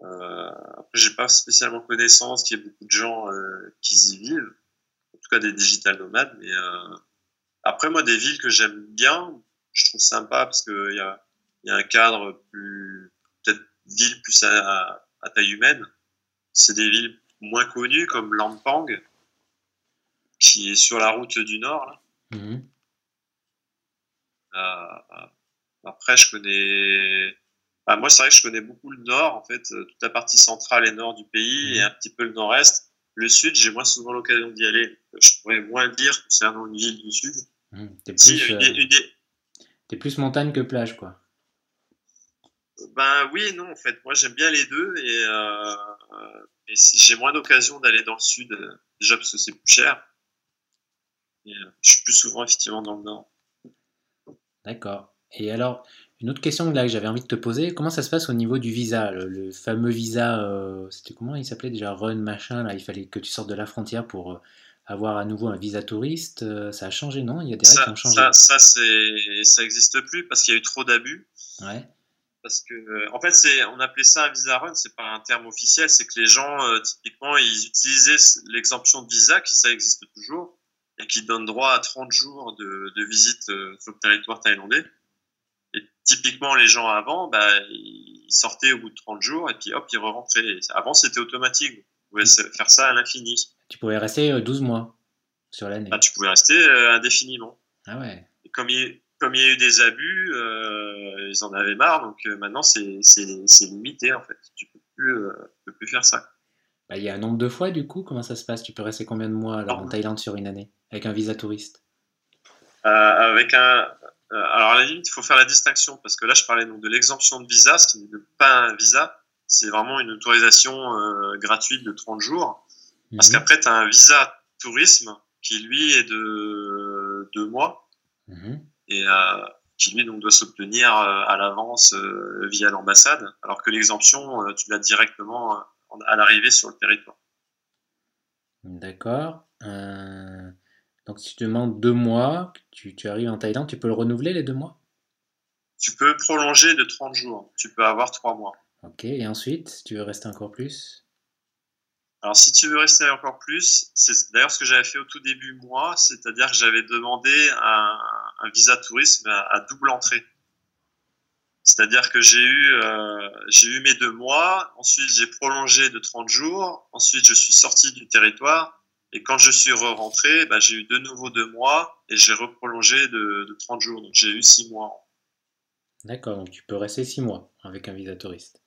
Euh, après, j'ai pas spécialement connaissance qu'il y ait beaucoup de gens qui y vivent, en tout cas des digital nomades, mais après moi des villes que j'aime bien, je trouve sympa parce qu'il y a, y a un cadre plus, peut-être ville plus à, taille humaine. C'est des villes moins connues comme Lampang, qui est sur la route du Nord. Mhm. Euh, après, je connais. Moi, c'est vrai que je connais beaucoup le Nord, en fait, toute la partie centrale et nord du pays et mhm. un petit peu le Nord-Est. Le Sud, j'ai moins souvent l'occasion d'y aller. Je pourrais moins dire concernant une ville du Sud. Mhm. C'est plus montagne que plage, quoi. Ben oui et non, en fait. Moi, j'aime bien les deux et, euh, j'ai moins d'occasion d'aller dans le sud, euh, déjà parce que c'est plus cher. Et, euh, je suis plus souvent, effectivement, dans le nord. D'accord. Et alors, une autre question là, que j'avais envie de te poser, comment ça se passe au niveau du visa Le, fameux visa, c'était comment il s'appelait déjà Run, machin, là, il fallait que tu sortes de la frontière pour avoir à nouveau un visa touriste, euh, ça a changé, non? Il y a des règles qui ont changé. Ça, ça ça n'existe plus parce qu'il y a eu trop d'abus. Ouais. Parce que, euh, en fait, on appelait ça un visa run, c'est pas un terme officiel, c'est que les gens, euh, typiquement, ils utilisaient l'exemption de visa, qui ça existe toujours, et qui donne droit à 30 jours de, de visite sur le territoire thaïlandais. Et typiquement, les gens avant, bah, ils sortaient au bout de 30 jours, et puis hop, ils re-rentraient. Avant, c'était automatique. Vous pouvez faire ça à l'infini. Tu pouvais rester 12 euh, mois sur l'année. Ah, tu pouvais rester euh, indéfiniment. Ah ouais. comme il, comme il y a eu des abus, euh, ils en avaient marre, donc maintenant c'est limité en fait. Tu peux plus, peux plus faire ça. Bah, il y a un nombre de fois du coup, comment ça se passe? Tu peux rester combien de mois alors, en Thaïlande sur une année? Avec un visa touriste? Avec un, alors à la limite, il faut faire la distinction parce que là, je parlais donc de l'exemption de visa, ce qui n'est pas un visa, c'est vraiment une autorisation gratuite de 30 jours. Parce mhm. qu'après, tu as un visa tourisme qui lui est de deux mois mhm. et qui lui donc doit s'obtenir à l'avance via l'ambassade, alors que l'exemption, tu l'as directement à l'arrivée sur le territoire. D'accord. Donc si tu demandes deux mois, tu, tu, arrives en Thaïlande, tu peux le renouveler les deux mois? Tu peux prolonger de 30 jours. Tu peux avoir trois mois. Ok, et ensuite, tu veux rester encore plus? Alors si tu veux rester encore plus, c'est d'ailleurs ce que j'avais fait au tout début moi, c'est-à-dire que j'avais demandé un, un, visa tourisme à double entrée. C'est-à-dire que j'ai eu, euh, j'ai eu mes deux mois, ensuite j'ai prolongé de 30 jours, ensuite je suis sorti du territoire, et quand je suis re-rentré, bah, j'ai eu de nouveau deux mois, et j'ai reprolongé de, de 30 jours, donc j'ai eu six mois. D'accord, donc tu peux rester six mois avec un visa touriste.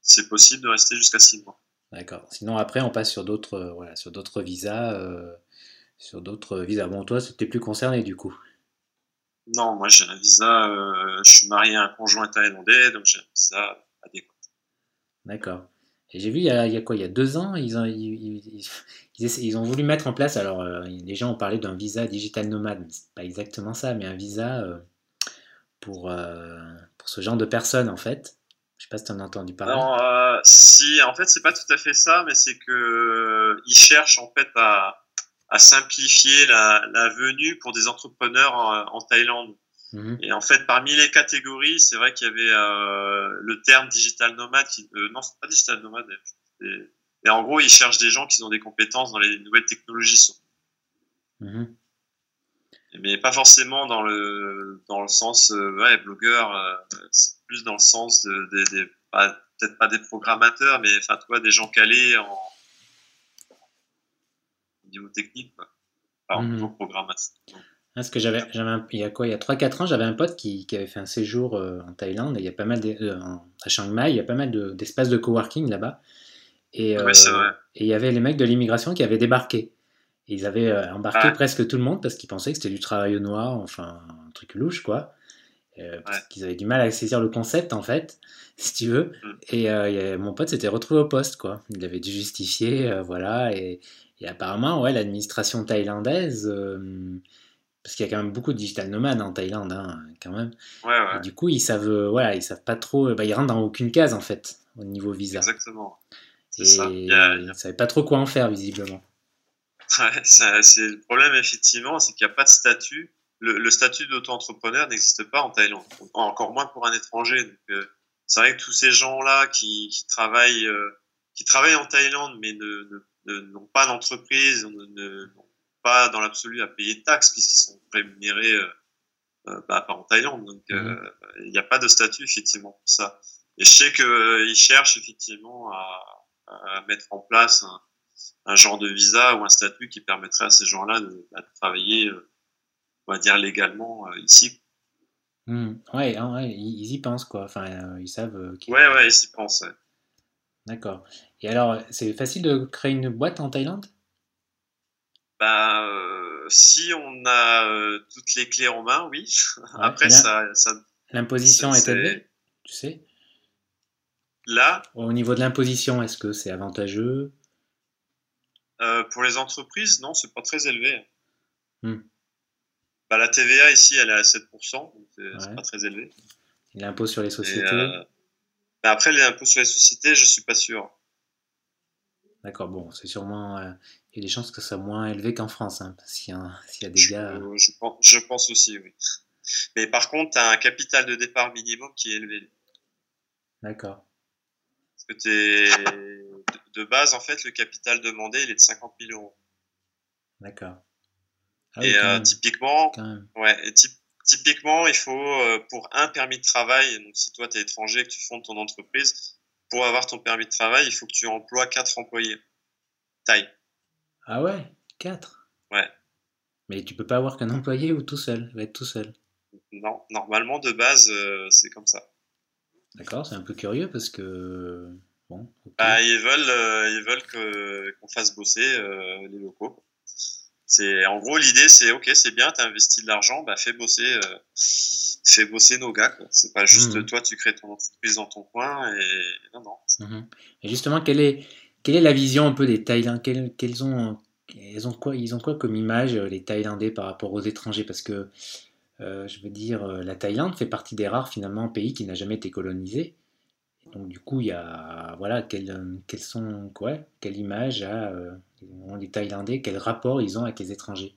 C'est possible de rester jusqu'à six mois. D'accord. Sinon après on passe sur d'autres, euh, voilà, sur d'autres visas, euh, sur d'autres visas. Bon toi c'était plus concerné du coup. Non, moi j'ai un visa, euh, je suis marié à un conjoint thaïlandais, donc j'ai un visa adéquat. D'accord. Et j'ai vu il y, a, quoi Il y a deux ans, ils ont, ils, ont voulu mettre en place. Alors, euh, les gens ont parlé d'un visa digital nomade, c'est pas exactement ça, mais un visa euh, pour, pour ce genre de personnes en fait. Je sais pas si tu en as entendu parler. Non, si, en fait, c'est pas tout à fait ça, mais c'est que ils cherchent en fait à, à simplifier la, venue pour des entrepreneurs en, Thaïlande. Mhm. Et en fait, parmi les catégories, c'est vrai qu'il y avait euh, le terme digital nomade. Qui, euh, non, c'est pas digital nomade. Et, en gros, ils cherchent des gens qui ont des compétences dans les nouvelles technologies. Mhm. Mais pas forcément dans le dans le sens euh, ouais blogueur. Euh, c'est plus dans le sens de, de, de peut-être pas des programmateurs, mais enfin, tu vois, des gens calés en niveau technique, quoi. Enfin, mmh. programmation. Parce que j'avais, il y a quoi, il y a 3-4 ans, j'avais un pote qui, qui, avait fait un séjour euh, en Thaïlande, et il y a pas mal euh, à Chiang Mai, il y a pas mal d'espaces de, coworking là-bas. Et, euh, et il y avait les mecs de l'immigration qui avaient débarqué. ils avaient embarqué ah. presque tout le monde parce qu'ils pensaient que c'était du travail au noir, enfin un truc louche quoi. parce qu'ils avaient du mal à saisir le concept en fait, si tu veux. Mmh. Et mon pote s'était retrouvé au poste quoi. Il avait dû justifier, voilà, et, et apparemment, ouais, l'administration thaïlandaise, euh, parce qu'il y a quand même beaucoup de digital nomades en Thaïlande, hein, quand même. Ouais, ouais. Et du coup, ils savent, euh, voilà, ils savent pas trop, bah, ils rentrent dans aucune case en fait au niveau visa. Exactement. Et ça. ils ne savaient pas trop quoi en faire visiblement. Ouais, c'est le problème effectivement, c'est qu'il n'y a pas de statut. Le, statut d'auto-entrepreneur n'existe pas en Thaïlande, encore moins pour un étranger. Euh, c'est vrai que tous ces gens-là qui, qui travaillent, qui travaillent en Thaïlande mais ne, ne n'ont pas d'entreprise, n'ont pas dans l'absolu à payer de taxes puisqu'ils sont rémunérés euh, euh bah, en Thaïlande. Donc euh, mhm. il n'y a pas de statut effectivement pour ça. Et je sais qu'ils euh, cherchent effectivement à, à, mettre en place un, un, genre de visa ou un statut qui permettrait à ces gens-là de, bah, de, travailler, on va dire légalement ici. Mmh. Ouais, ouais, ils y pensent quoi. Enfin, ils savent. ouais, ouais, ils y pensent. D'accord. Et alors, c'est facile de créer une boîte en Thaïlande? Bah, euh, si on a euh, toutes les clés en main, oui. Après, ça, L'imposition est élevée, tu sais Là? Au niveau de l'imposition, est-ce que c'est avantageux? Euh, Pour les entreprises, non, c'est pas très élevé. Hmm. Bah, la TVA ici, elle est à 7%, donc c'est pas très élevé. l'impôt sur les sociétés? bah, Après, les impôts sur les sociétés, je suis pas sûr. D'accord, bon, c'est sûrement. Euh, y a des chances que ce soit moins élevé qu'en France, hein, s'il y, a des gars. Euh, je, pense, je, pense, aussi, oui. Mais par contre, tu as un capital de départ minimum qui est élevé. D'accord. Parce que es, de, base, en fait, le capital demandé, il est de 50 000 euros. D'accord. Ah et euh, typiquement, ouais, typiquement, il faut, pour un permis de travail, donc si toi tu es étranger et que tu fondes ton entreprise, pour avoir ton permis de travail, il faut que tu emploies 4 employés. Taille. Ah ouais 4 Ouais. Mais tu peux pas avoir qu'un employé ou tout seul, va être tout seul. Non, normalement de base euh, c'est comme ça. D'accord, c'est un peu curieux parce que bon. Bah, ils veulent, euh, ils veulent que qu'on fasse bosser euh, les locaux. C'est en gros l'idée, c'est ok, c'est bien, tu as investi de l'argent, bah fais bosser, fais bosser nos gars. C'est pas juste mmh. toi, tu crées ton entreprise dans ton coin et non non. Mmh. Et justement, quelle est quelle est la vision un peu des Thaïlandais quels ont ils ont quoi ils ont quoi comme image les Thaïlandais par rapport aux étrangers? Parce que je veux dire, la Thaïlande fait partie des rares finalement pays qui n'a jamais été colonisé. Donc du coup, il y a voilà quelles, sont quoi, quelle image a, euh, ont les Thaïlandais, quel rapport ils ont avec les étrangers?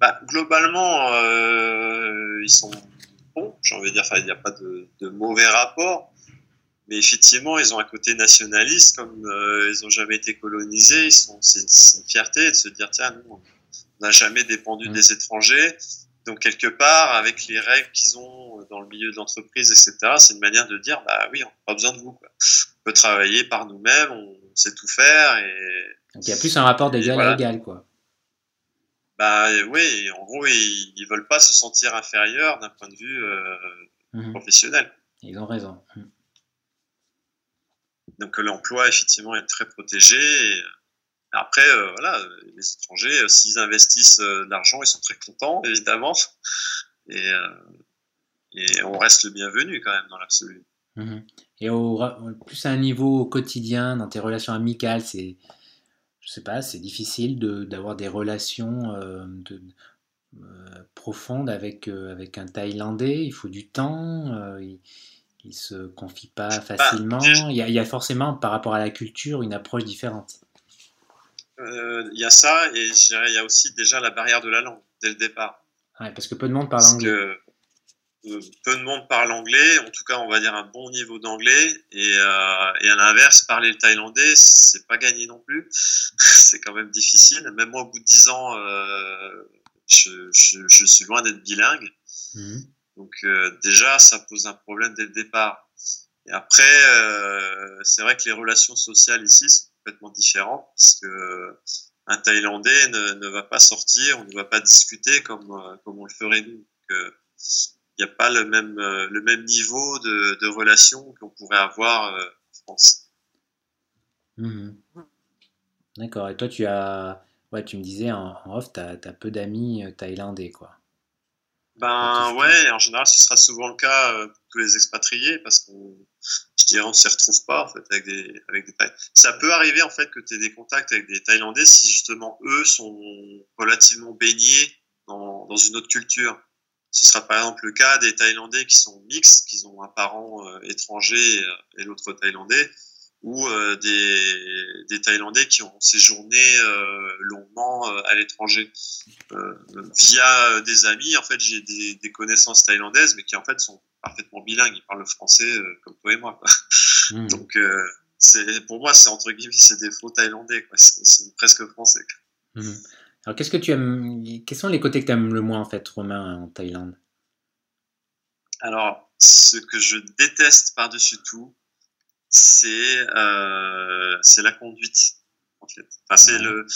Bah, globalement, euh, ils sont bons. J'ai envie de dire, il n'y a pas de, mauvais rapport, mais effectivement, ils ont un côté nationaliste, comme euh, ils n'ont jamais été colonisés. c'est, une fierté de se dire tiens, nous, on n'a jamais dépendu mmh. des étrangers. Donc quelque part, avec les règles qu'ils ont dans le milieu de l'entreprise, etc., c'est une manière de dire, bah oui, on n'a pas besoin de vous. Quoi. On peut travailler par nous-mêmes, on sait tout faire. Et, Donc il y a plus un rapport d'égal à égal, quoi. Bah oui, en gros, ils, ne veulent pas se sentir inférieurs d'un point de vue euh, mhm. professionnel. Ils ont raison. Mhm. Donc l'emploi, effectivement, est très protégé. Et, après, euh, voilà, les étrangers, euh, s'ils investissent euh, de l'argent, ils sont très contents, évidemment. Et, on reste le bienvenu quand même dans l'absolu. Mhm. Et au, plus à un niveau quotidien, dans tes relations amicales, c'est, je sais pas, c'est difficile d'avoir des relations de, profondes avec, avec un Thaïlandais? Il faut du temps. Ne se confie pas facilement. il, y a, il y a forcément, par rapport à la culture, une approche différente. Euh, il y a ça, et il y a aussi déjà la barrière de la langue, dès le départ. parce que peu de monde parle anglais. Euh, peu de monde parle anglais, en tout cas, on va dire un bon niveau d'anglais, et, euh, et, à l'inverse, parler le thaïlandais, c'est pas gagné non plus. c'est quand même difficile. Même moi, au bout de 10 ans, je, je, suis loin d'être bilingue. Mhm. Donc, déjà, ça pose un problème dès le départ. Et après, c'est vrai que les relations sociales ici sont complètement différent, puisque un Thaïlandais ne, va pas sortir, on ne va pas discuter comme, euh, comme on le ferait nous. Il n'y a pas le même, euh, le même niveau de, de relation qu'on pourrait avoir euh, en France. Mmh D'accord. Et toi, tu as, ouais, tu me disais en, off, tu as, as, peu d'amis thaïlandais, quoi. Ben ouais, en général, ce sera souvent le cas pour tous les expatriés parce qu'on je dirais, on s'y retrouve pas en fait avec des avec des Ça peut arriver en fait que tu aies des contacts avec des Thaïlandais si justement eux sont relativement baignés dans, dans une autre culture. Ce sera par exemple le cas des Thaïlandais qui sont mixtes, qui ont un parent euh, étranger et, l'autre Thaïlandais, ou euh, des, des, Thaïlandais qui ont séjourné euh, longuement à l'étranger. via des amis, en fait, j'ai des, des, connaissances thaïlandaises, mais qui en fait sont parfaitement bilingue, il parle le français euh, comme toi et moi. Hmm. Donc, euh, c'est pour moi, c'est entre guillemets, c'est des faux thaïlandais, c'est presque français. Hmm. Alors, qu'est-ce que tu aimes Quels sont les côtés que tu aimes le moins en fait, Romain, en Thaïlande? Alors, ce que je déteste par-dessus tout, c'est euh, c'est la conduite, en fait. Enfin, c'est le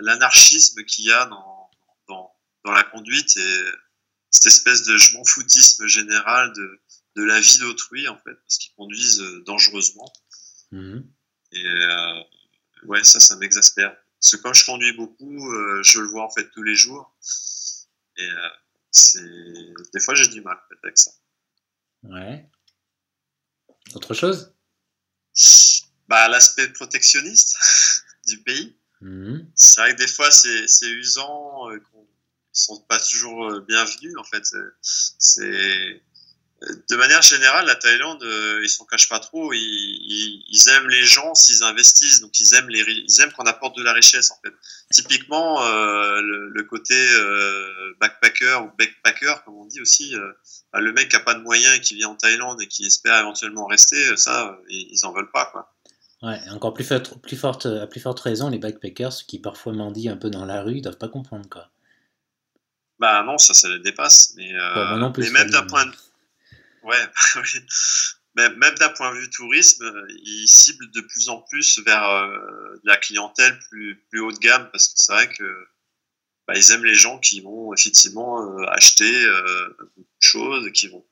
l'anarchisme qu'il y a dans, dans, dans la conduite et cette espèce de je m'en foutisme général de, de la vie d'autrui, en fait, parce qu'ils conduisent euh, dangereusement. Mhm. Et euh, ouais, ça, ça m'exaspère. Parce que quand je conduis beaucoup, euh, je le vois en fait tous les jours. Et c'est des fois, j'ai du mal avec ça. Ouais. Autre chose bah, L'aspect protectionniste du pays. Mhm. C'est vrai que des fois, c'est usant sont pas toujours euh, bienvenus en fait. C'est de manière générale, la Thaïlande, euh, ils s'en cachent pas trop. Ils, ils, aiment les gens s'ils investissent, donc ils aiment les, ils aiment qu'on apporte de la richesse en fait. Typiquement, euh, le, côté backpacker ou backpacker, comme on dit aussi, bah, le mec qui a pas de moyens et qui vit en Thaïlande et qui espère éventuellement rester, ça, ils, en veulent pas quoi. Ouais, encore plus, plus forte, à plus forte raison, les backpackers qui parfois mendient un peu dans la rue, ils doivent pas comprendre quoi. Bah non, ça, ça les dépasse. Mais, euh, mais même d'un point de... Ouais, même, même d'un point de vue tourisme, ils ciblent de plus en plus vers euh, la clientèle plus, plus haut de gamme parce que c'est vrai que bah, ils aiment les gens qui vont effectivement euh, acheter de choses, qui vont,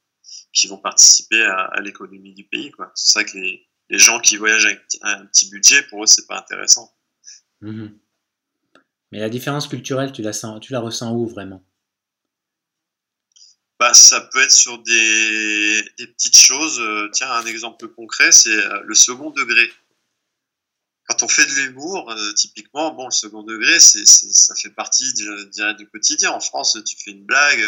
qui vont participer à, l'économie du pays. C'est vrai que les, les gens qui voyagent avec un petit budget, pour eux, c'est pas intéressant. Mhm. Mais la différence culturelle, tu la, sens, tu la ressens où vraiment? Bah, Ça peut être sur des, des petites choses. Euh, tiens, un exemple concret, c'est euh, le second degré. Quand on fait de l'humour, euh, typiquement, bon, le second degré, c'est, ça fait partie du, du, quotidien. En France, tu fais une blague,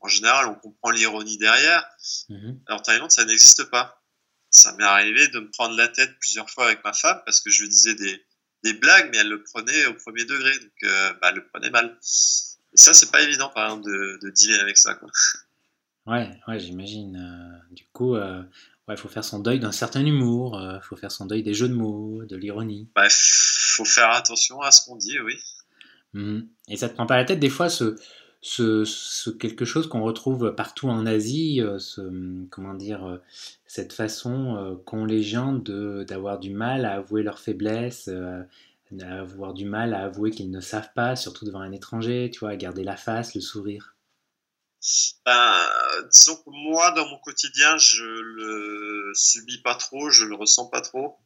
en général, on comprend l'ironie derrière. Mhm. Alors, en Thaïlande, ça n'existe pas. Ça m'est arrivé de me prendre la tête plusieurs fois avec ma femme parce que je lui disais des, des blagues, mais elle le prenait au premier degré, donc bah, elle le prenait mal. Et ça, c'est pas évident, par exemple, de, de dealer avec ça. Quoi. Ouais, ouais j'imagine. Euh, du coup, euh, il faut faire son deuil d'un certain humour, il faut faire son deuil des jeux de mots, de l'ironie. Il faut faire attention à ce qu'on dit, oui. Mmh. Et ça te prend pas la tête des fois ce, ce, quelque chose qu'on retrouve partout en Asie, ce, comment dire, cette façon euh, qu'ont les gens d'avoir du mal à avouer leurs faiblesses, euh, à avoir du mal à avouer qu'ils ne savent pas, surtout devant un étranger, tu vois, à garder la face, le sourire ben, Disons que moi, dans mon quotidien, je le subis pas trop, je le ressens pas trop.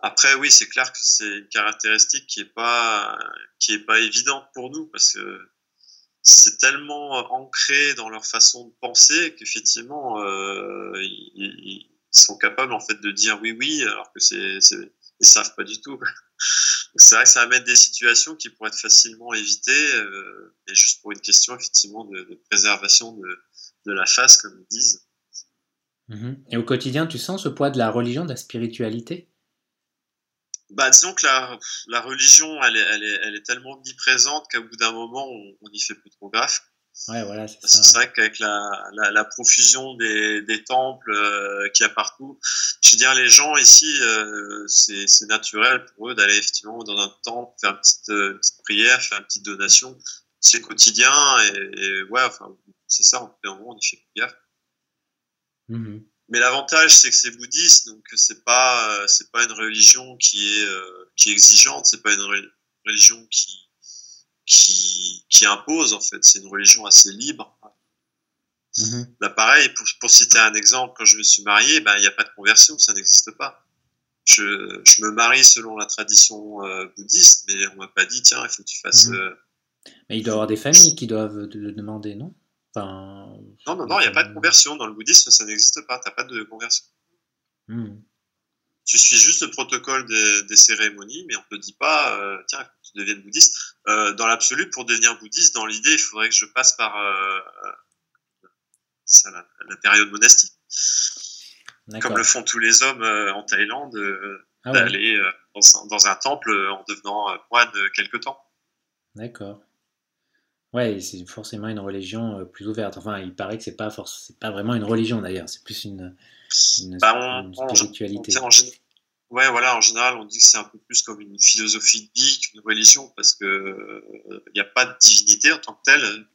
Après, oui, c'est clair que c'est une caractéristique qui est pas qui est pas évidente pour nous parce que c'est tellement euh, ancré dans leur façon de penser qu'effectivement euh, ils, sont capables en fait de dire oui oui alors que c'est ils savent pas du tout. C'est vrai que ça amène des situations qui pourraient être facilement évitées, euh, et juste pour une question effectivement de, préservation de, de, la face, comme ils disent. Mm-hmm. Et au quotidien, tu sens ce poids de la religion, de la spiritualité? Bah, disons que la, la religion, elle est, elle, est, elle est tellement omniprésente qu'à bout d'un moment, on, on y fait plus trop gaffe. Ouais, voilà, c'est C'est vrai qu'avec la, la, la, profusion des, des temples euh, qu'il y a partout, je veux dire, les gens ici, euh, c'est naturel pour eux d'aller effectivement dans un temple, faire une petite, euh, petite prière, faire une petite donation. C'est quotidien et, et, ouais, enfin, c'est ça, en fait, on y fait gaffe. Mmh mais l'avantage, c'est que c'est bouddhiste, donc c'est pas euh, c'est pas une religion qui est qui est exigeante, c'est pas une religion qui qui qui impose en fait. C'est une religion assez libre. Mmh Là, pareil, pour, pour, citer un exemple, quand je me suis marié, ben il n'y a pas de conversion, ça n'existe pas. Je, je, me marie selon la tradition euh, bouddhiste, mais on m'a pas dit tiens, il faut que tu fasses. Mmh mais il doit y avoir des familles qui doivent le demander, non? Non, non, non, il n'y a pas de conversion. Dans le bouddhisme, ça n'existe pas. Tu n'as pas de conversion. Hmm. Tu suis juste le protocole des, cérémonies, mais on ne te dit pas, euh, tiens, tu deviennes bouddhiste. Euh, dans l'absolu, pour devenir bouddhiste, dans l'idée, il faudrait que je passe par euh, la, période monastique. Comme le font tous les hommes en Thaïlande, ah d'aller dans, dans, un temple en devenant moine quelque temps. D'accord. Ouais, c'est forcément une religion euh, plus ouverte. Enfin, il paraît que c'est pas c'est pas vraiment une religion d'ailleurs, c'est plus une, une, bah, spiritualité. ouais, voilà, en général, on dit que c'est un peu plus comme une philosophie de vie qu'une religion parce que il euh, n'y a pas de divinité en tant que telle.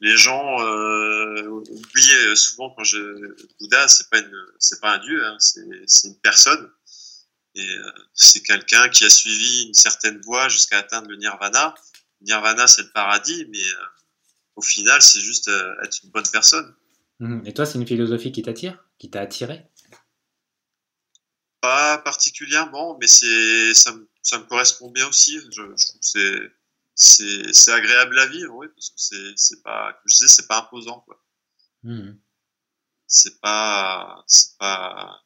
Les gens euh, oublient euh, souvent quand je Bouddha, c'est pas une, c'est pas un dieu, hein, c'est une personne et c'est quelqu'un qui a suivi une certaine voie jusqu'à atteindre le nirvana Nirvana, c'est le paradis, mais euh, au final, c'est juste euh, être une bonne personne. Mhm. Et toi, c'est une philosophie qui t'attire? Qui t'a attiré? Pas particulièrement, mais c'est ça, ça, me correspond bien aussi. Je, trouve que c'est, c'est, agréable à vivre, oui, parce que c'est, c'est pas, comme je disais, c'est pas imposant. Quoi. Mhm. C'est pas, c'est pas.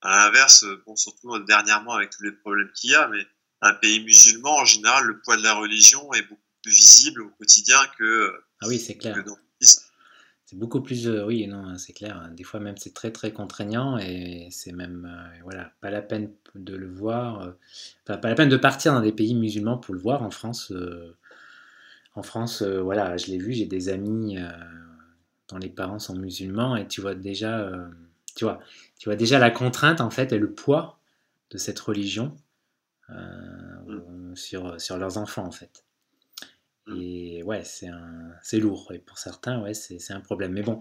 À l'inverse, bon, surtout dernièrement avec tous les problèmes qu'il y a, mais un pays musulman, en général, le poids de la religion est beaucoup plus visible au quotidien que. Ah oui, c'est clair. C'est beaucoup plus, euh, oui, non, c'est clair. Des fois même c'est très très contraignant et c'est même, euh, voilà, pas la peine de le voir. Euh, enfin, pas la peine de partir dans des pays musulmans pour le voir. En France, en France, voilà, je l'ai vu. J'ai des amis dont les parents sont musulmans et tu vois déjà, tu vois, tu vois déjà la contrainte en fait et le poids de cette religion euh, sur, sur leurs enfants en fait. Et ouais, c'est c'est lourd. Et pour certains, ouais, c'est un problème. Mais bon,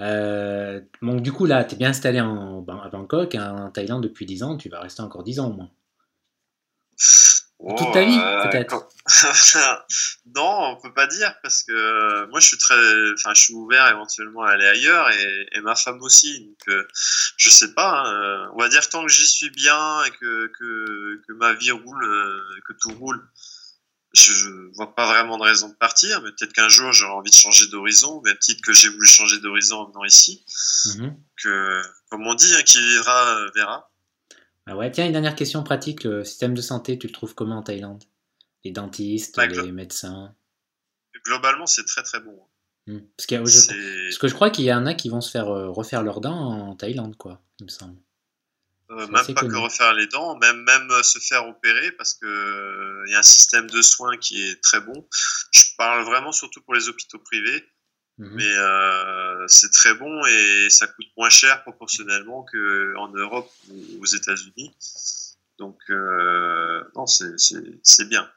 euh, donc du coup, là, tu es bien installé en, à Bangkok, hein, en Thaïlande depuis 10 ans. Tu vas rester encore 10 ans au moins. Toute ta vie, euh, peut-être Non, on peut pas dire parce que moi je suis très, enfin je suis ouvert éventuellement à aller ailleurs et, ma femme aussi. Donc euh, je sais pas. Hein, on va dire tant que j'y suis bien et que, que, que ma vie roule, que tout roule. Je vois pas vraiment de raison de partir, mais peut-être qu'un jour j'aurai envie de changer d'horizon, même titre que j'ai voulu changer d'horizon en venant ici. Mhm. Que, comme on dit, hein, qui vivra euh, verra. Ah ouais, tiens, une dernière question pratique. Le système de santé, tu le trouves comment en Thaïlande? Les dentistes, bah, les médecins? Globalement, c'est très très bon. Hmm. Parce, que je crois qu'il y en a qui vont se faire euh, refaire leurs dents en Thaïlande, quoi, il me semble. Euh, même pas que refaire les dents, même, même euh, se faire opérer parce que il y a un système de soins qui est très bon. Je parle vraiment surtout pour les hôpitaux privés, mhm. mais c'est très bon et ça coûte moins cher proportionnellement qu'en Europe ou aux États-Unis. Donc, non, c'est bien.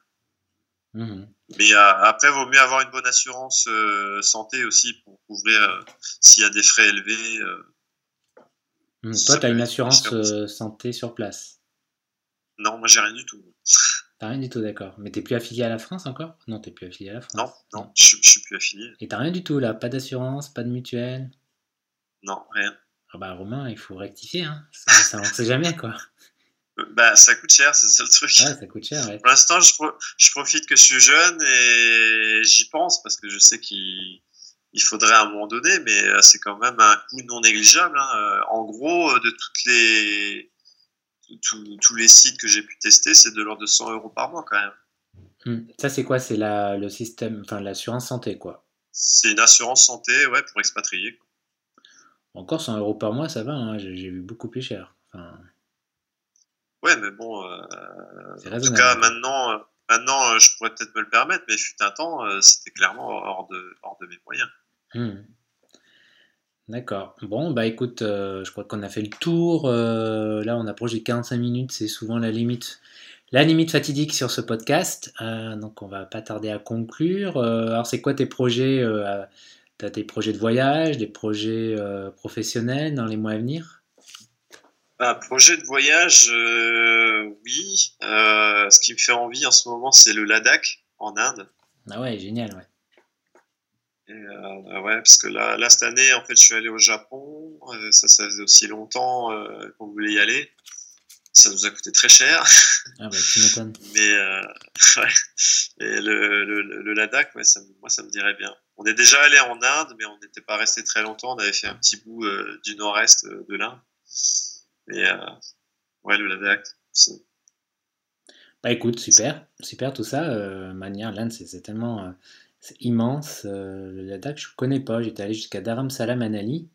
Mhm. Mais euh, après, il vaut mieux avoir une bonne assurance euh, santé aussi pour couvrir euh, s'il y a des frais élevés. Mhm. Toi, tu as une assurance santé sur place? Non, moi, j'ai rien du tout. T'as rien du tout, d'accord. Mais t'es plus affilié à la France encore? Non, t'es plus affilié à la France. Non, non, je, je suis plus affilié. Et t'as rien du tout là? Pas d'assurance, pas de mutuelle? Non, rien. Ah bah Romain, il faut rectifier, hein. ça, on sait jamais quoi. Bah, ça coûte cher, c'est ça le truc. Ouais, ça coûte cher, ouais. Pour l'instant, je, je, profite que je suis jeune et j'y pense parce que je sais qu'il il faudrait à un moment donné, mais euh, c'est quand même un coût non négligeable. Hein. Euh, en gros, euh, de toutes les, tous les sites que j'ai pu tester, c'est de l'ordre de 100 euros par mois quand même. Hmm. Ça, c'est quoi? C'est le système, enfin l'assurance santé, quoi. C'est une assurance santé, ouais, pour expatrier. Encore 100 euros par mois, ça va. Hein. J'ai vu beaucoup plus cher. Enfin... Ouais, mais bon, euh, en tout cas, maintenant, maintenant euh, je pourrais peut-être me le permettre, mais fut un temps, c'était clairement hors de, hors de mes moyens. Hmm. D'accord. Bon, bah écoute, je crois qu'on a fait le tour. là, on approche des 45 minutes, c'est souvent la limite, la limite fatidique sur ce podcast. donc, on va pas tarder à conclure. alors, c'est quoi tes projets Tu as tes projets de voyage, des projets professionnels dans les mois à venir? Un projet de voyage, euh, oui. Euh, ce qui me fait envie en ce moment, c'est le Ladakh en Inde. Ah ouais, génial, ouais. Euh, ouais, parce que là, là, cette année, en fait, je suis allé au Japon. ça, ça faisait aussi longtemps qu'on voulait y aller. Ça nous a coûté très cher. Ah bah, tu m'étonnes. Mais ouais. Et le, le, le Ladakh, ouais, ça, moi, ça me dirait bien. On est déjà allé en Inde, mais on n'était pas resté très longtemps. On avait fait un petit bout du nord-est de l'Inde. Et euh, ouais, le Ladakh. Bah écoute, super, super tout ça. Euh, manière, l'Inde, c'est tellement euh, immense. Euh, le Ladakh, je connais pas. J'étais allé jusqu'à Dharamsala Manali.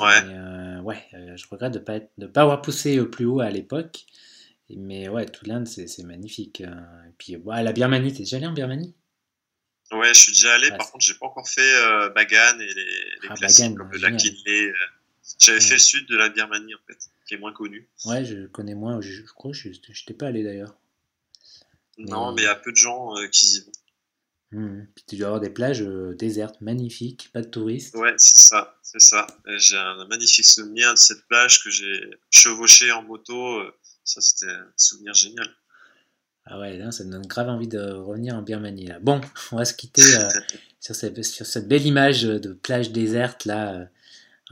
Ouais. ouais, je regrette de pas de pas avoir poussé plus haut à l'époque. Mais ouais, tout l'Inde, c'est magnifique. Hein. Et puis, la Birmanie, t'es déjà allé en Birmanie? Ouais, je suis déjà allé. par contre, j'ai pas encore fait Bagan et les, les ah, classiques comme le lac Inle. J'avais fait le sud de la Birmanie, en fait, qui est moins connu. Ouais, je connais moins. Je, crois que je n'étais pas allé d'ailleurs. Non, mais il y a peu de gens euh, qui y vont. Mmh. Puis tu dois avoir des plages euh, désertes magnifiques, pas de touristes. Ouais, c'est ça, c'est ça. J'ai un magnifique souvenir de cette plage que j'ai chevauché en moto. Euh, ça, c'était un souvenir génial. Ah ouais, là, ça me donne grave envie de revenir en Birmanie. Là. Bon, on va se quitter sur, cette, sur, cette, belle image de plage déserte là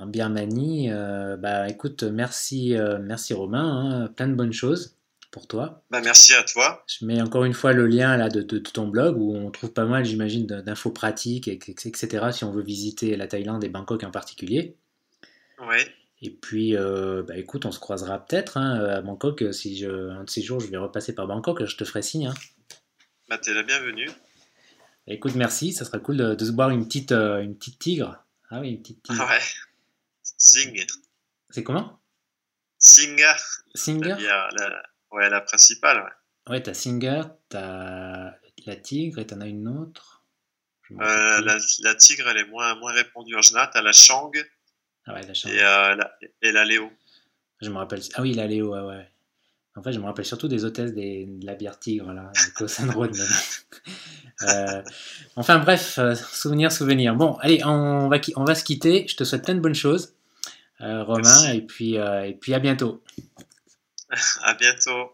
en Birmanie. Euh, bah écoute, merci, euh, merci Romain, hein. plein de bonnes choses pour toi. Bah, merci à toi. Je mets encore une fois le lien là de, ton blog où on trouve pas mal, j'imagine, d'infos pratiques, etc. Si on veut visiter la Thaïlande et Bangkok en particulier. Oui. Et puis, euh, bah écoute, on se croisera peut-être hein, à Bangkok. Si je, un de ces jours, je vais repasser par Bangkok, je te ferai signe. Hein. Bah, t'es la bienvenue. Écoute, merci. Ça sera cool de, se boire une petite, une petite tigre. Ah oui, une petite tigre. Ouais. Singer. C'est comment? Singer. Singer? La, Ouais, la principale. Ouais, ouais t'as Singer, t'as la tigre et t'en as une autre. Euh, la, la, tigre, elle est moins, moins répandue en général. T'as la Shang. Ah ouais, la Shang. Et, euh, la, et la Léo. Je me rappelle. Ah oui, la Léo, ouais, ouais. En fait, je me rappelle surtout des hôtesses des, de la bière tigre, là, Road. euh, enfin, bref, souvenir, souvenir. Bon, allez, on va, on va se quitter. Je te souhaite plein de bonnes choses. Euh, Romain, et puis, euh, et puis à bientôt. à bientôt.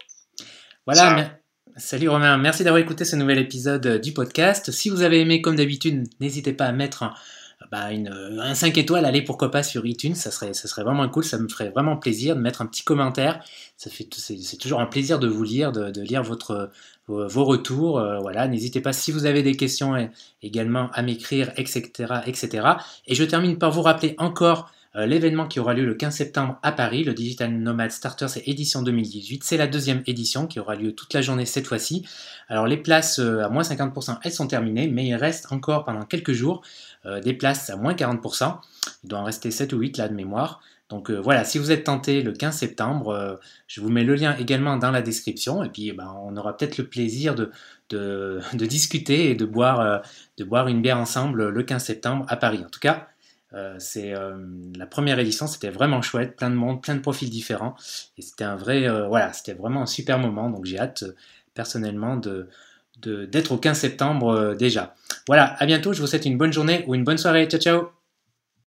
Voilà, salut Romain, merci d'avoir écouté ce nouvel épisode du podcast. Si vous avez aimé, comme d'habitude, n'hésitez pas à mettre un bah, une, un 5 étoiles, allez pourquoi pas sur iTunes, ça serait, ça serait vraiment cool, ça me ferait vraiment plaisir de mettre un petit commentaire. Ça fait, c'est, toujours un plaisir de vous lire, de, lire votre, vos, retours. voilà, n'hésitez pas si vous avez des questions également à m'écrire, etc., etc. Et je termine par vous rappeler encore euh, l'événement qui aura lieu le 15 septembre à Paris, le Digital Nomad Starters édition 2018. C'est la deuxième édition qui aura lieu toute la journée cette fois-ci. Alors les places euh, à moins 50%, elles sont terminées, mais il reste encore pendant quelques jours euh, des places à moins 40%. Il doit en rester 7 ou 8 là de mémoire. Donc voilà, si vous êtes tenté le 15 septembre, je vous mets le lien également dans la description et puis ben, on aura peut-être le plaisir de, discuter et de boire une bière ensemble le 15 septembre à Paris. En tout cas, euh, c'est euh, la première édition, c'était vraiment chouette, plein de monde, plein de profils différents, et c'était un vrai, euh, voilà, c'était vraiment un super moment. Donc j'ai hâte personnellement de d'être au 15 septembre déjà. Voilà, à bientôt, je vous souhaite une bonne journée ou une bonne soirée. Ciao ciao